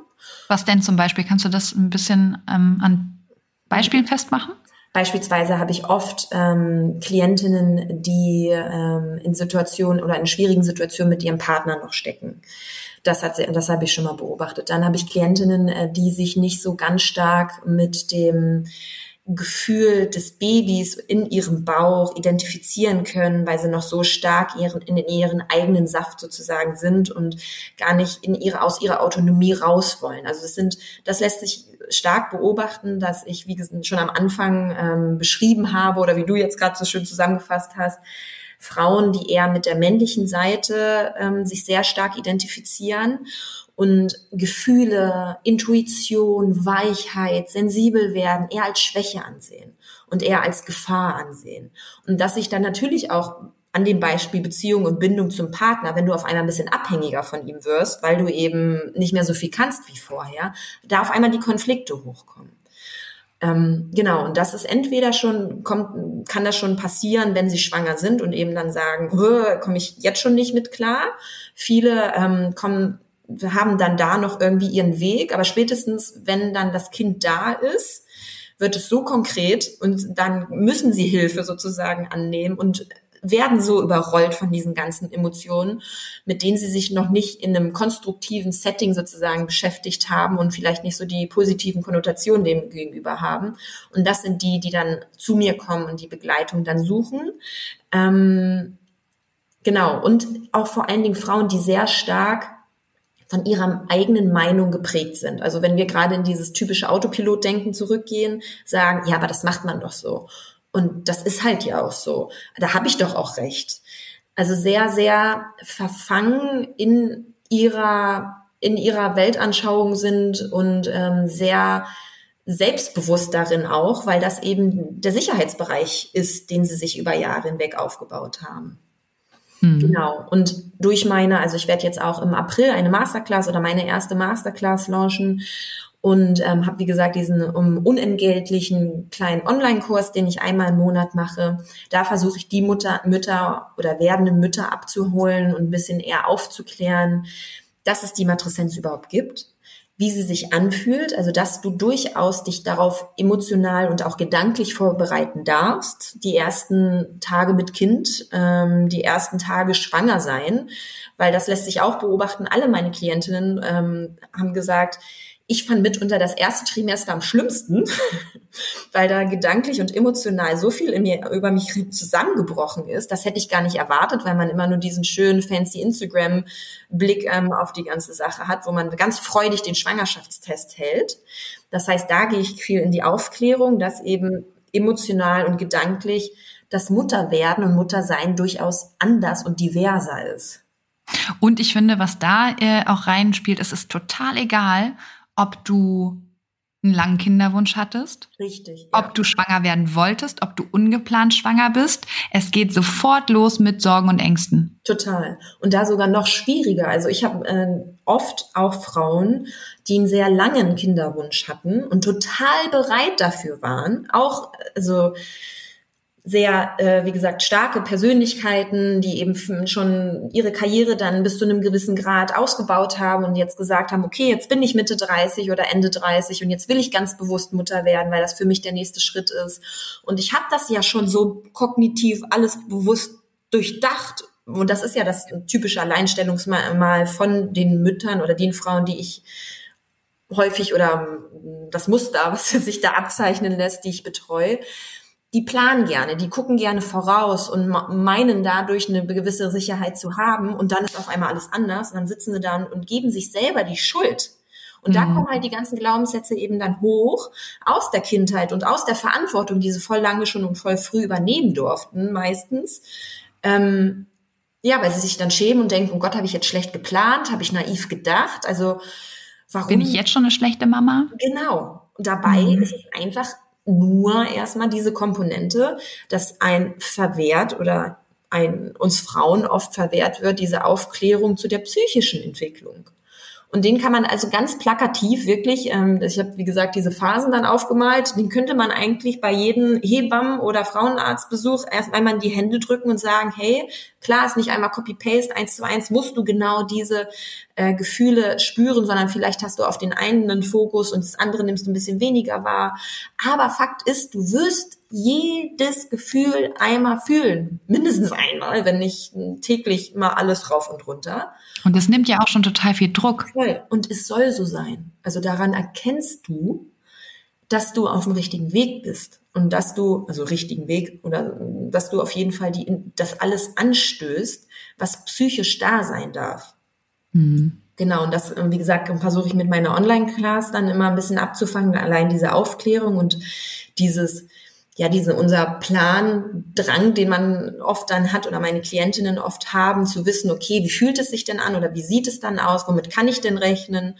Was denn zum Beispiel? Kannst du das ein bisschen ähm, an Beispielen festmachen? Beispielsweise habe ich oft ähm, Klientinnen, die ähm, in Situationen oder in schwierigen Situationen mit ihrem Partner noch stecken. Das hat sie, das habe ich schon mal beobachtet. Dann habe ich Klientinnen, äh, die sich nicht so ganz stark mit dem Gefühl des Babys in ihrem Bauch identifizieren können, weil sie noch so stark ihren, in ihren eigenen Saft sozusagen sind und gar nicht in ihre, aus ihrer Autonomie raus wollen. Also das sind, das lässt sich stark beobachten, dass ich, wie schon am Anfang ähm, beschrieben habe oder wie du jetzt gerade so schön zusammengefasst hast, Frauen, die eher mit der männlichen Seite ähm, sich sehr stark identifizieren und Gefühle, Intuition, Weichheit, sensibel werden, eher als Schwäche ansehen und eher als Gefahr ansehen. Und dass sich dann natürlich auch an dem Beispiel Beziehung und Bindung zum Partner, wenn du auf einmal ein bisschen abhängiger von ihm wirst, weil du eben nicht mehr so viel kannst wie vorher, da auf einmal die Konflikte hochkommen. Ähm, genau, und das ist entweder schon, kommt, kann das schon passieren, wenn sie schwanger sind und eben dann sagen, komme ich jetzt schon nicht mit klar. Viele ähm, kommen haben dann da noch irgendwie ihren Weg, aber spätestens, wenn dann das Kind da ist, wird es so konkret und dann müssen sie Hilfe sozusagen annehmen und werden so überrollt von diesen ganzen Emotionen, mit denen sie sich noch nicht in einem konstruktiven Setting sozusagen beschäftigt haben und vielleicht nicht so die positiven Konnotationen dem gegenüber haben. Und das sind die, die dann zu mir kommen und die Begleitung dann suchen. Ähm, genau. Und auch vor allen Dingen Frauen, die sehr stark von ihrer eigenen Meinung geprägt sind. Also wenn wir gerade in dieses typische Autopilot-Denken zurückgehen, sagen, ja, aber das macht man doch so. Und das ist halt ja auch so. Da habe ich doch auch recht. Also sehr, sehr verfangen in ihrer, in ihrer Weltanschauung sind und ähm, sehr selbstbewusst darin auch, weil das eben der Sicherheitsbereich ist, den sie sich über Jahre hinweg aufgebaut haben. Mhm. Genau. Und durch meine, also ich werde jetzt auch im April eine Masterclass oder meine erste Masterclass launchen und ähm, habe wie gesagt diesen um, unentgeltlichen kleinen Online-Kurs, den ich einmal im Monat mache. Da versuche ich die Mutter, Mütter oder werdenden Mütter abzuholen und ein bisschen eher aufzuklären, dass es die Matreszenz überhaupt gibt wie sie sich anfühlt, also dass du durchaus dich darauf emotional und auch gedanklich vorbereiten darfst, die ersten Tage mit Kind, ähm, die ersten Tage schwanger sein, weil das lässt sich auch beobachten. Alle meine Klientinnen ähm, haben gesagt, ich fand mitunter das erste Trimester am schlimmsten, weil da gedanklich und emotional so viel in mir, über mich zusammengebrochen ist. Das hätte ich gar nicht erwartet, weil man immer nur diesen schönen fancy Instagram-Blick ähm, auf die ganze Sache hat, wo man ganz freudig den Schwangerschaftstest hält. Das heißt, da gehe ich viel in die Aufklärung, dass eben emotional und gedanklich das Mutterwerden und Muttersein durchaus anders und diverser ist. Und ich finde, was da äh, auch reinspielt, es ist total egal, ob du einen langen Kinderwunsch hattest. Richtig. Ja. Ob du schwanger werden wolltest, ob du ungeplant schwanger bist. Es geht sofort los mit Sorgen und Ängsten. Total. Und da sogar noch schwieriger. Also ich habe äh, oft auch Frauen, die einen sehr langen Kinderwunsch hatten und total bereit dafür waren. Auch, also sehr, äh, wie gesagt, starke Persönlichkeiten, die eben schon ihre Karriere dann bis zu einem gewissen Grad ausgebaut haben und jetzt gesagt haben, okay, jetzt bin ich Mitte 30 oder Ende 30 und jetzt will ich ganz bewusst Mutter werden, weil das für mich der nächste Schritt ist. Und ich habe das ja schon so kognitiv alles bewusst durchdacht. Und das ist ja das typische Alleinstellungsmal von den Müttern oder den Frauen, die ich häufig oder das Muster, was sich da abzeichnen lässt, die ich betreue die planen gerne, die gucken gerne voraus und meinen dadurch eine gewisse Sicherheit zu haben und dann ist auf einmal alles anders und dann sitzen sie da und geben sich selber die Schuld. Und mhm. da kommen halt die ganzen Glaubenssätze eben dann hoch aus der Kindheit und aus der Verantwortung, die sie voll lange schon und voll früh übernehmen durften, meistens. Ähm, ja, weil sie sich dann schämen und denken, oh Gott, habe ich jetzt schlecht geplant, habe ich naiv gedacht. Also warum? Bin ich jetzt schon eine schlechte Mama? Genau. Und dabei mhm. ist es einfach nur erstmal diese Komponente, dass ein verwehrt oder ein, uns Frauen oft verwehrt wird, diese Aufklärung zu der psychischen Entwicklung. Und den kann man also ganz plakativ wirklich, ähm, ich habe wie gesagt diese Phasen dann aufgemalt, den könnte man eigentlich bei jedem Hebammen- oder Frauenarztbesuch erst einmal in die Hände drücken und sagen, hey, klar ist nicht einmal Copy-Paste, eins zu eins musst du genau diese äh, Gefühle spüren, sondern vielleicht hast du auf den einen einen Fokus und das andere nimmst du ein bisschen weniger wahr. Aber Fakt ist, du wirst jedes Gefühl einmal fühlen. Mindestens einmal, wenn nicht täglich mal alles rauf und runter. Und das nimmt ja auch schon total viel Druck. Voll. Und es soll so sein. Also daran erkennst du, dass du auf dem richtigen Weg bist und dass du, also richtigen Weg oder dass du auf jeden Fall die, das alles anstößt, was psychisch da sein darf. Mhm. Genau, und das, wie gesagt, versuche ich mit meiner Online-Class dann immer ein bisschen abzufangen, allein diese Aufklärung und dieses, ja, diese, unser Plan, Drang, den man oft dann hat oder meine Klientinnen oft haben, zu wissen, okay, wie fühlt es sich denn an oder wie sieht es dann aus, womit kann ich denn rechnen?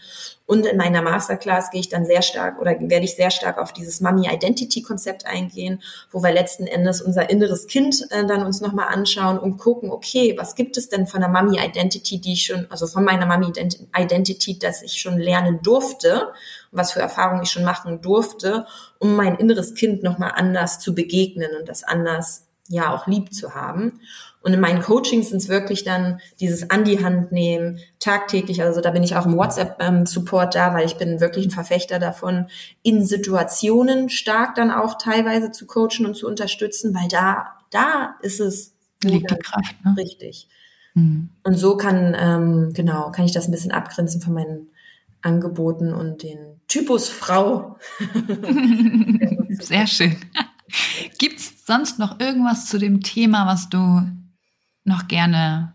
Und in meiner Masterclass gehe ich dann sehr stark oder werde ich sehr stark auf dieses Mummy Identity Konzept eingehen, wo wir letzten Endes unser inneres Kind äh, dann uns nochmal anschauen und gucken, okay, was gibt es denn von der Mummy Identity, die ich schon, also von meiner Mummy Identity, dass ich schon lernen durfte was für Erfahrungen ich schon machen durfte, um mein inneres Kind nochmal anders zu begegnen und das anders ja auch lieb zu haben. Und in meinen Coachings sind es wirklich dann dieses an die Hand nehmen, tagtäglich, also da bin ich auch im WhatsApp-Support da, weil ich bin wirklich ein Verfechter davon, in Situationen stark dann auch teilweise zu coachen und zu unterstützen, weil da, da ist es liegt die Kraft. Ne? Richtig. Mhm. Und so kann, ähm, genau, kann ich das ein bisschen abgrenzen von meinen Angeboten und den Typus Frau. Sehr schön. Gibt es sonst noch irgendwas zu dem Thema, was du noch gerne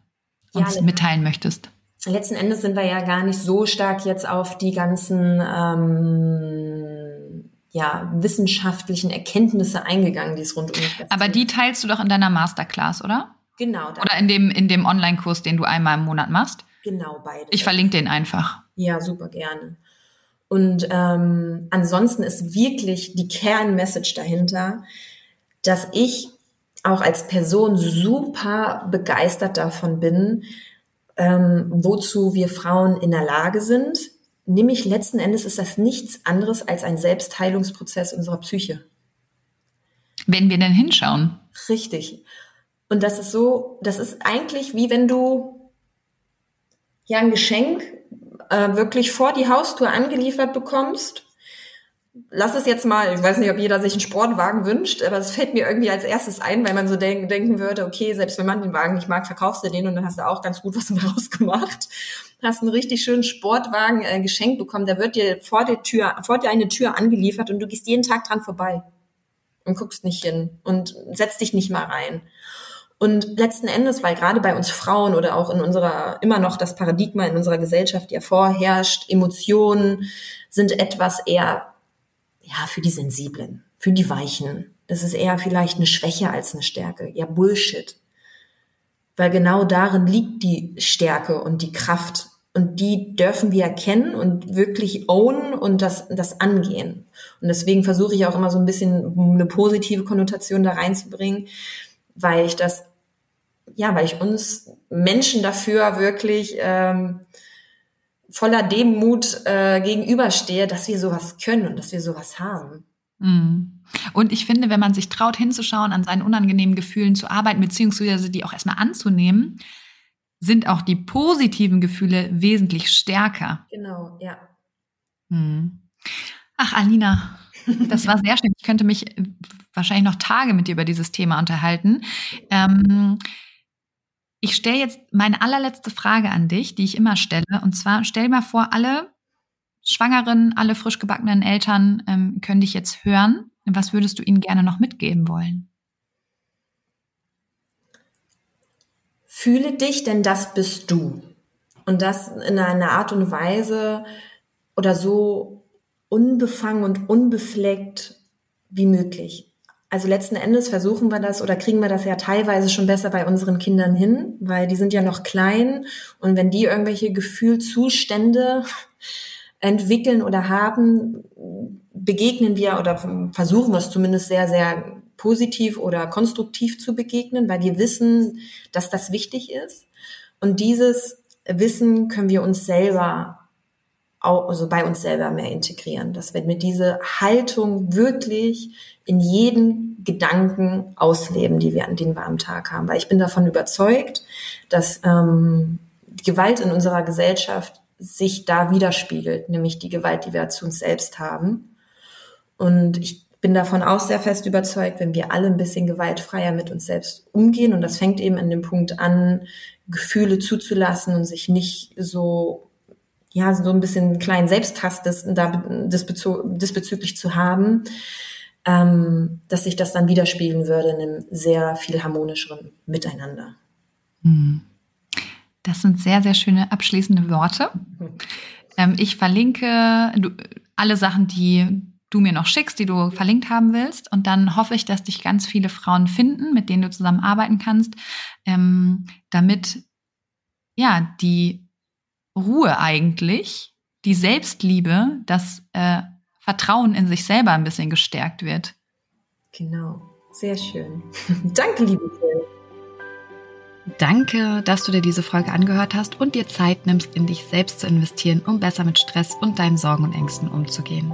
uns ja, mitteilen möchtest? Letzten Endes sind wir ja gar nicht so stark jetzt auf die ganzen ähm, ja, wissenschaftlichen Erkenntnisse eingegangen, die es rund um mich Aber die teilst du doch in deiner Masterclass, oder? Genau. Oder in dem, in dem Online-Kurs, den du einmal im Monat machst? Genau, beide. Ich verlinke den einfach. Ja, super gerne. Und ähm, ansonsten ist wirklich die Kernmessage dahinter, dass ich auch als Person super begeistert davon bin, ähm, wozu wir Frauen in der Lage sind. Nämlich letzten Endes ist das nichts anderes als ein Selbstheilungsprozess unserer Psyche. Wenn wir denn hinschauen. Richtig. Und das ist so, das ist eigentlich wie wenn du ja ein Geschenk äh, wirklich vor die Haustür angeliefert bekommst. Lass es jetzt mal, ich weiß nicht, ob jeder sich einen Sportwagen wünscht, aber es fällt mir irgendwie als erstes ein, weil man so denk, denken würde, okay, selbst wenn man den Wagen nicht mag, verkaufst du den und dann hast du auch ganz gut was daraus gemacht. Hast einen richtig schönen Sportwagen äh, geschenkt bekommen, der wird dir vor der Tür, vor dir eine Tür angeliefert und du gehst jeden Tag dran vorbei und guckst nicht hin und setzt dich nicht mal rein. Und letzten Endes, weil gerade bei uns Frauen oder auch in unserer, immer noch das Paradigma in unserer Gesellschaft ja vorherrscht, Emotionen sind etwas eher, ja, für die Sensiblen, für die Weichen. Das ist eher vielleicht eine Schwäche als eine Stärke. Ja, Bullshit. Weil genau darin liegt die Stärke und die Kraft. Und die dürfen wir erkennen und wirklich ownen und das, das angehen. Und deswegen versuche ich auch immer so ein bisschen eine positive Konnotation da reinzubringen, weil ich das ja, weil ich uns Menschen dafür wirklich ähm, voller Demut äh, gegenüberstehe, dass wir sowas können und dass wir sowas haben. Mhm. Und ich finde, wenn man sich traut, hinzuschauen, an seinen unangenehmen Gefühlen zu arbeiten, beziehungsweise die auch erstmal anzunehmen, sind auch die positiven Gefühle wesentlich stärker. Genau, ja. Mhm. Ach, Alina, das war sehr schön. Ich könnte mich wahrscheinlich noch Tage mit dir über dieses Thema unterhalten. Ähm, ich stelle jetzt meine allerletzte Frage an dich, die ich immer stelle. Und zwar stell mal vor, alle Schwangeren, alle frisch gebackenen Eltern ähm, können dich jetzt hören. Was würdest du ihnen gerne noch mitgeben wollen? Fühle dich, denn das bist du. Und das in einer Art und Weise oder so unbefangen und unbefleckt wie möglich. Also letzten Endes versuchen wir das oder kriegen wir das ja teilweise schon besser bei unseren Kindern hin, weil die sind ja noch klein und wenn die irgendwelche Gefühlzustände entwickeln oder haben, begegnen wir oder versuchen wir es zumindest sehr, sehr positiv oder konstruktiv zu begegnen, weil wir wissen, dass das wichtig ist. Und dieses Wissen können wir uns selber also bei uns selber mehr integrieren, dass wir mit dieser Haltung wirklich in jeden Gedanken ausleben, die wir an den warmen Tag haben. Weil ich bin davon überzeugt, dass ähm, Gewalt in unserer Gesellschaft sich da widerspiegelt, nämlich die Gewalt, die wir zu uns selbst haben. Und ich bin davon auch sehr fest überzeugt, wenn wir alle ein bisschen gewaltfreier mit uns selbst umgehen, und das fängt eben an dem Punkt an, Gefühle zuzulassen und sich nicht so ja, so ein bisschen einen kleinen Selbsthast des, da, diesbezüglich zu haben, ähm, dass sich das dann widerspiegeln würde in einem sehr viel harmonischeren Miteinander. Hm. Das sind sehr, sehr schöne abschließende Worte. Ähm, ich verlinke du, alle Sachen, die du mir noch schickst, die du verlinkt haben willst. Und dann hoffe ich, dass dich ganz viele Frauen finden, mit denen du zusammenarbeiten kannst, ähm, damit ja die Ruhe eigentlich, die Selbstliebe, das äh, Vertrauen in sich selber ein bisschen gestärkt wird. Genau, sehr schön. Danke, liebe Phil. Danke, dass du dir diese Folge angehört hast und dir Zeit nimmst, in dich selbst zu investieren, um besser mit Stress und deinen Sorgen und Ängsten umzugehen.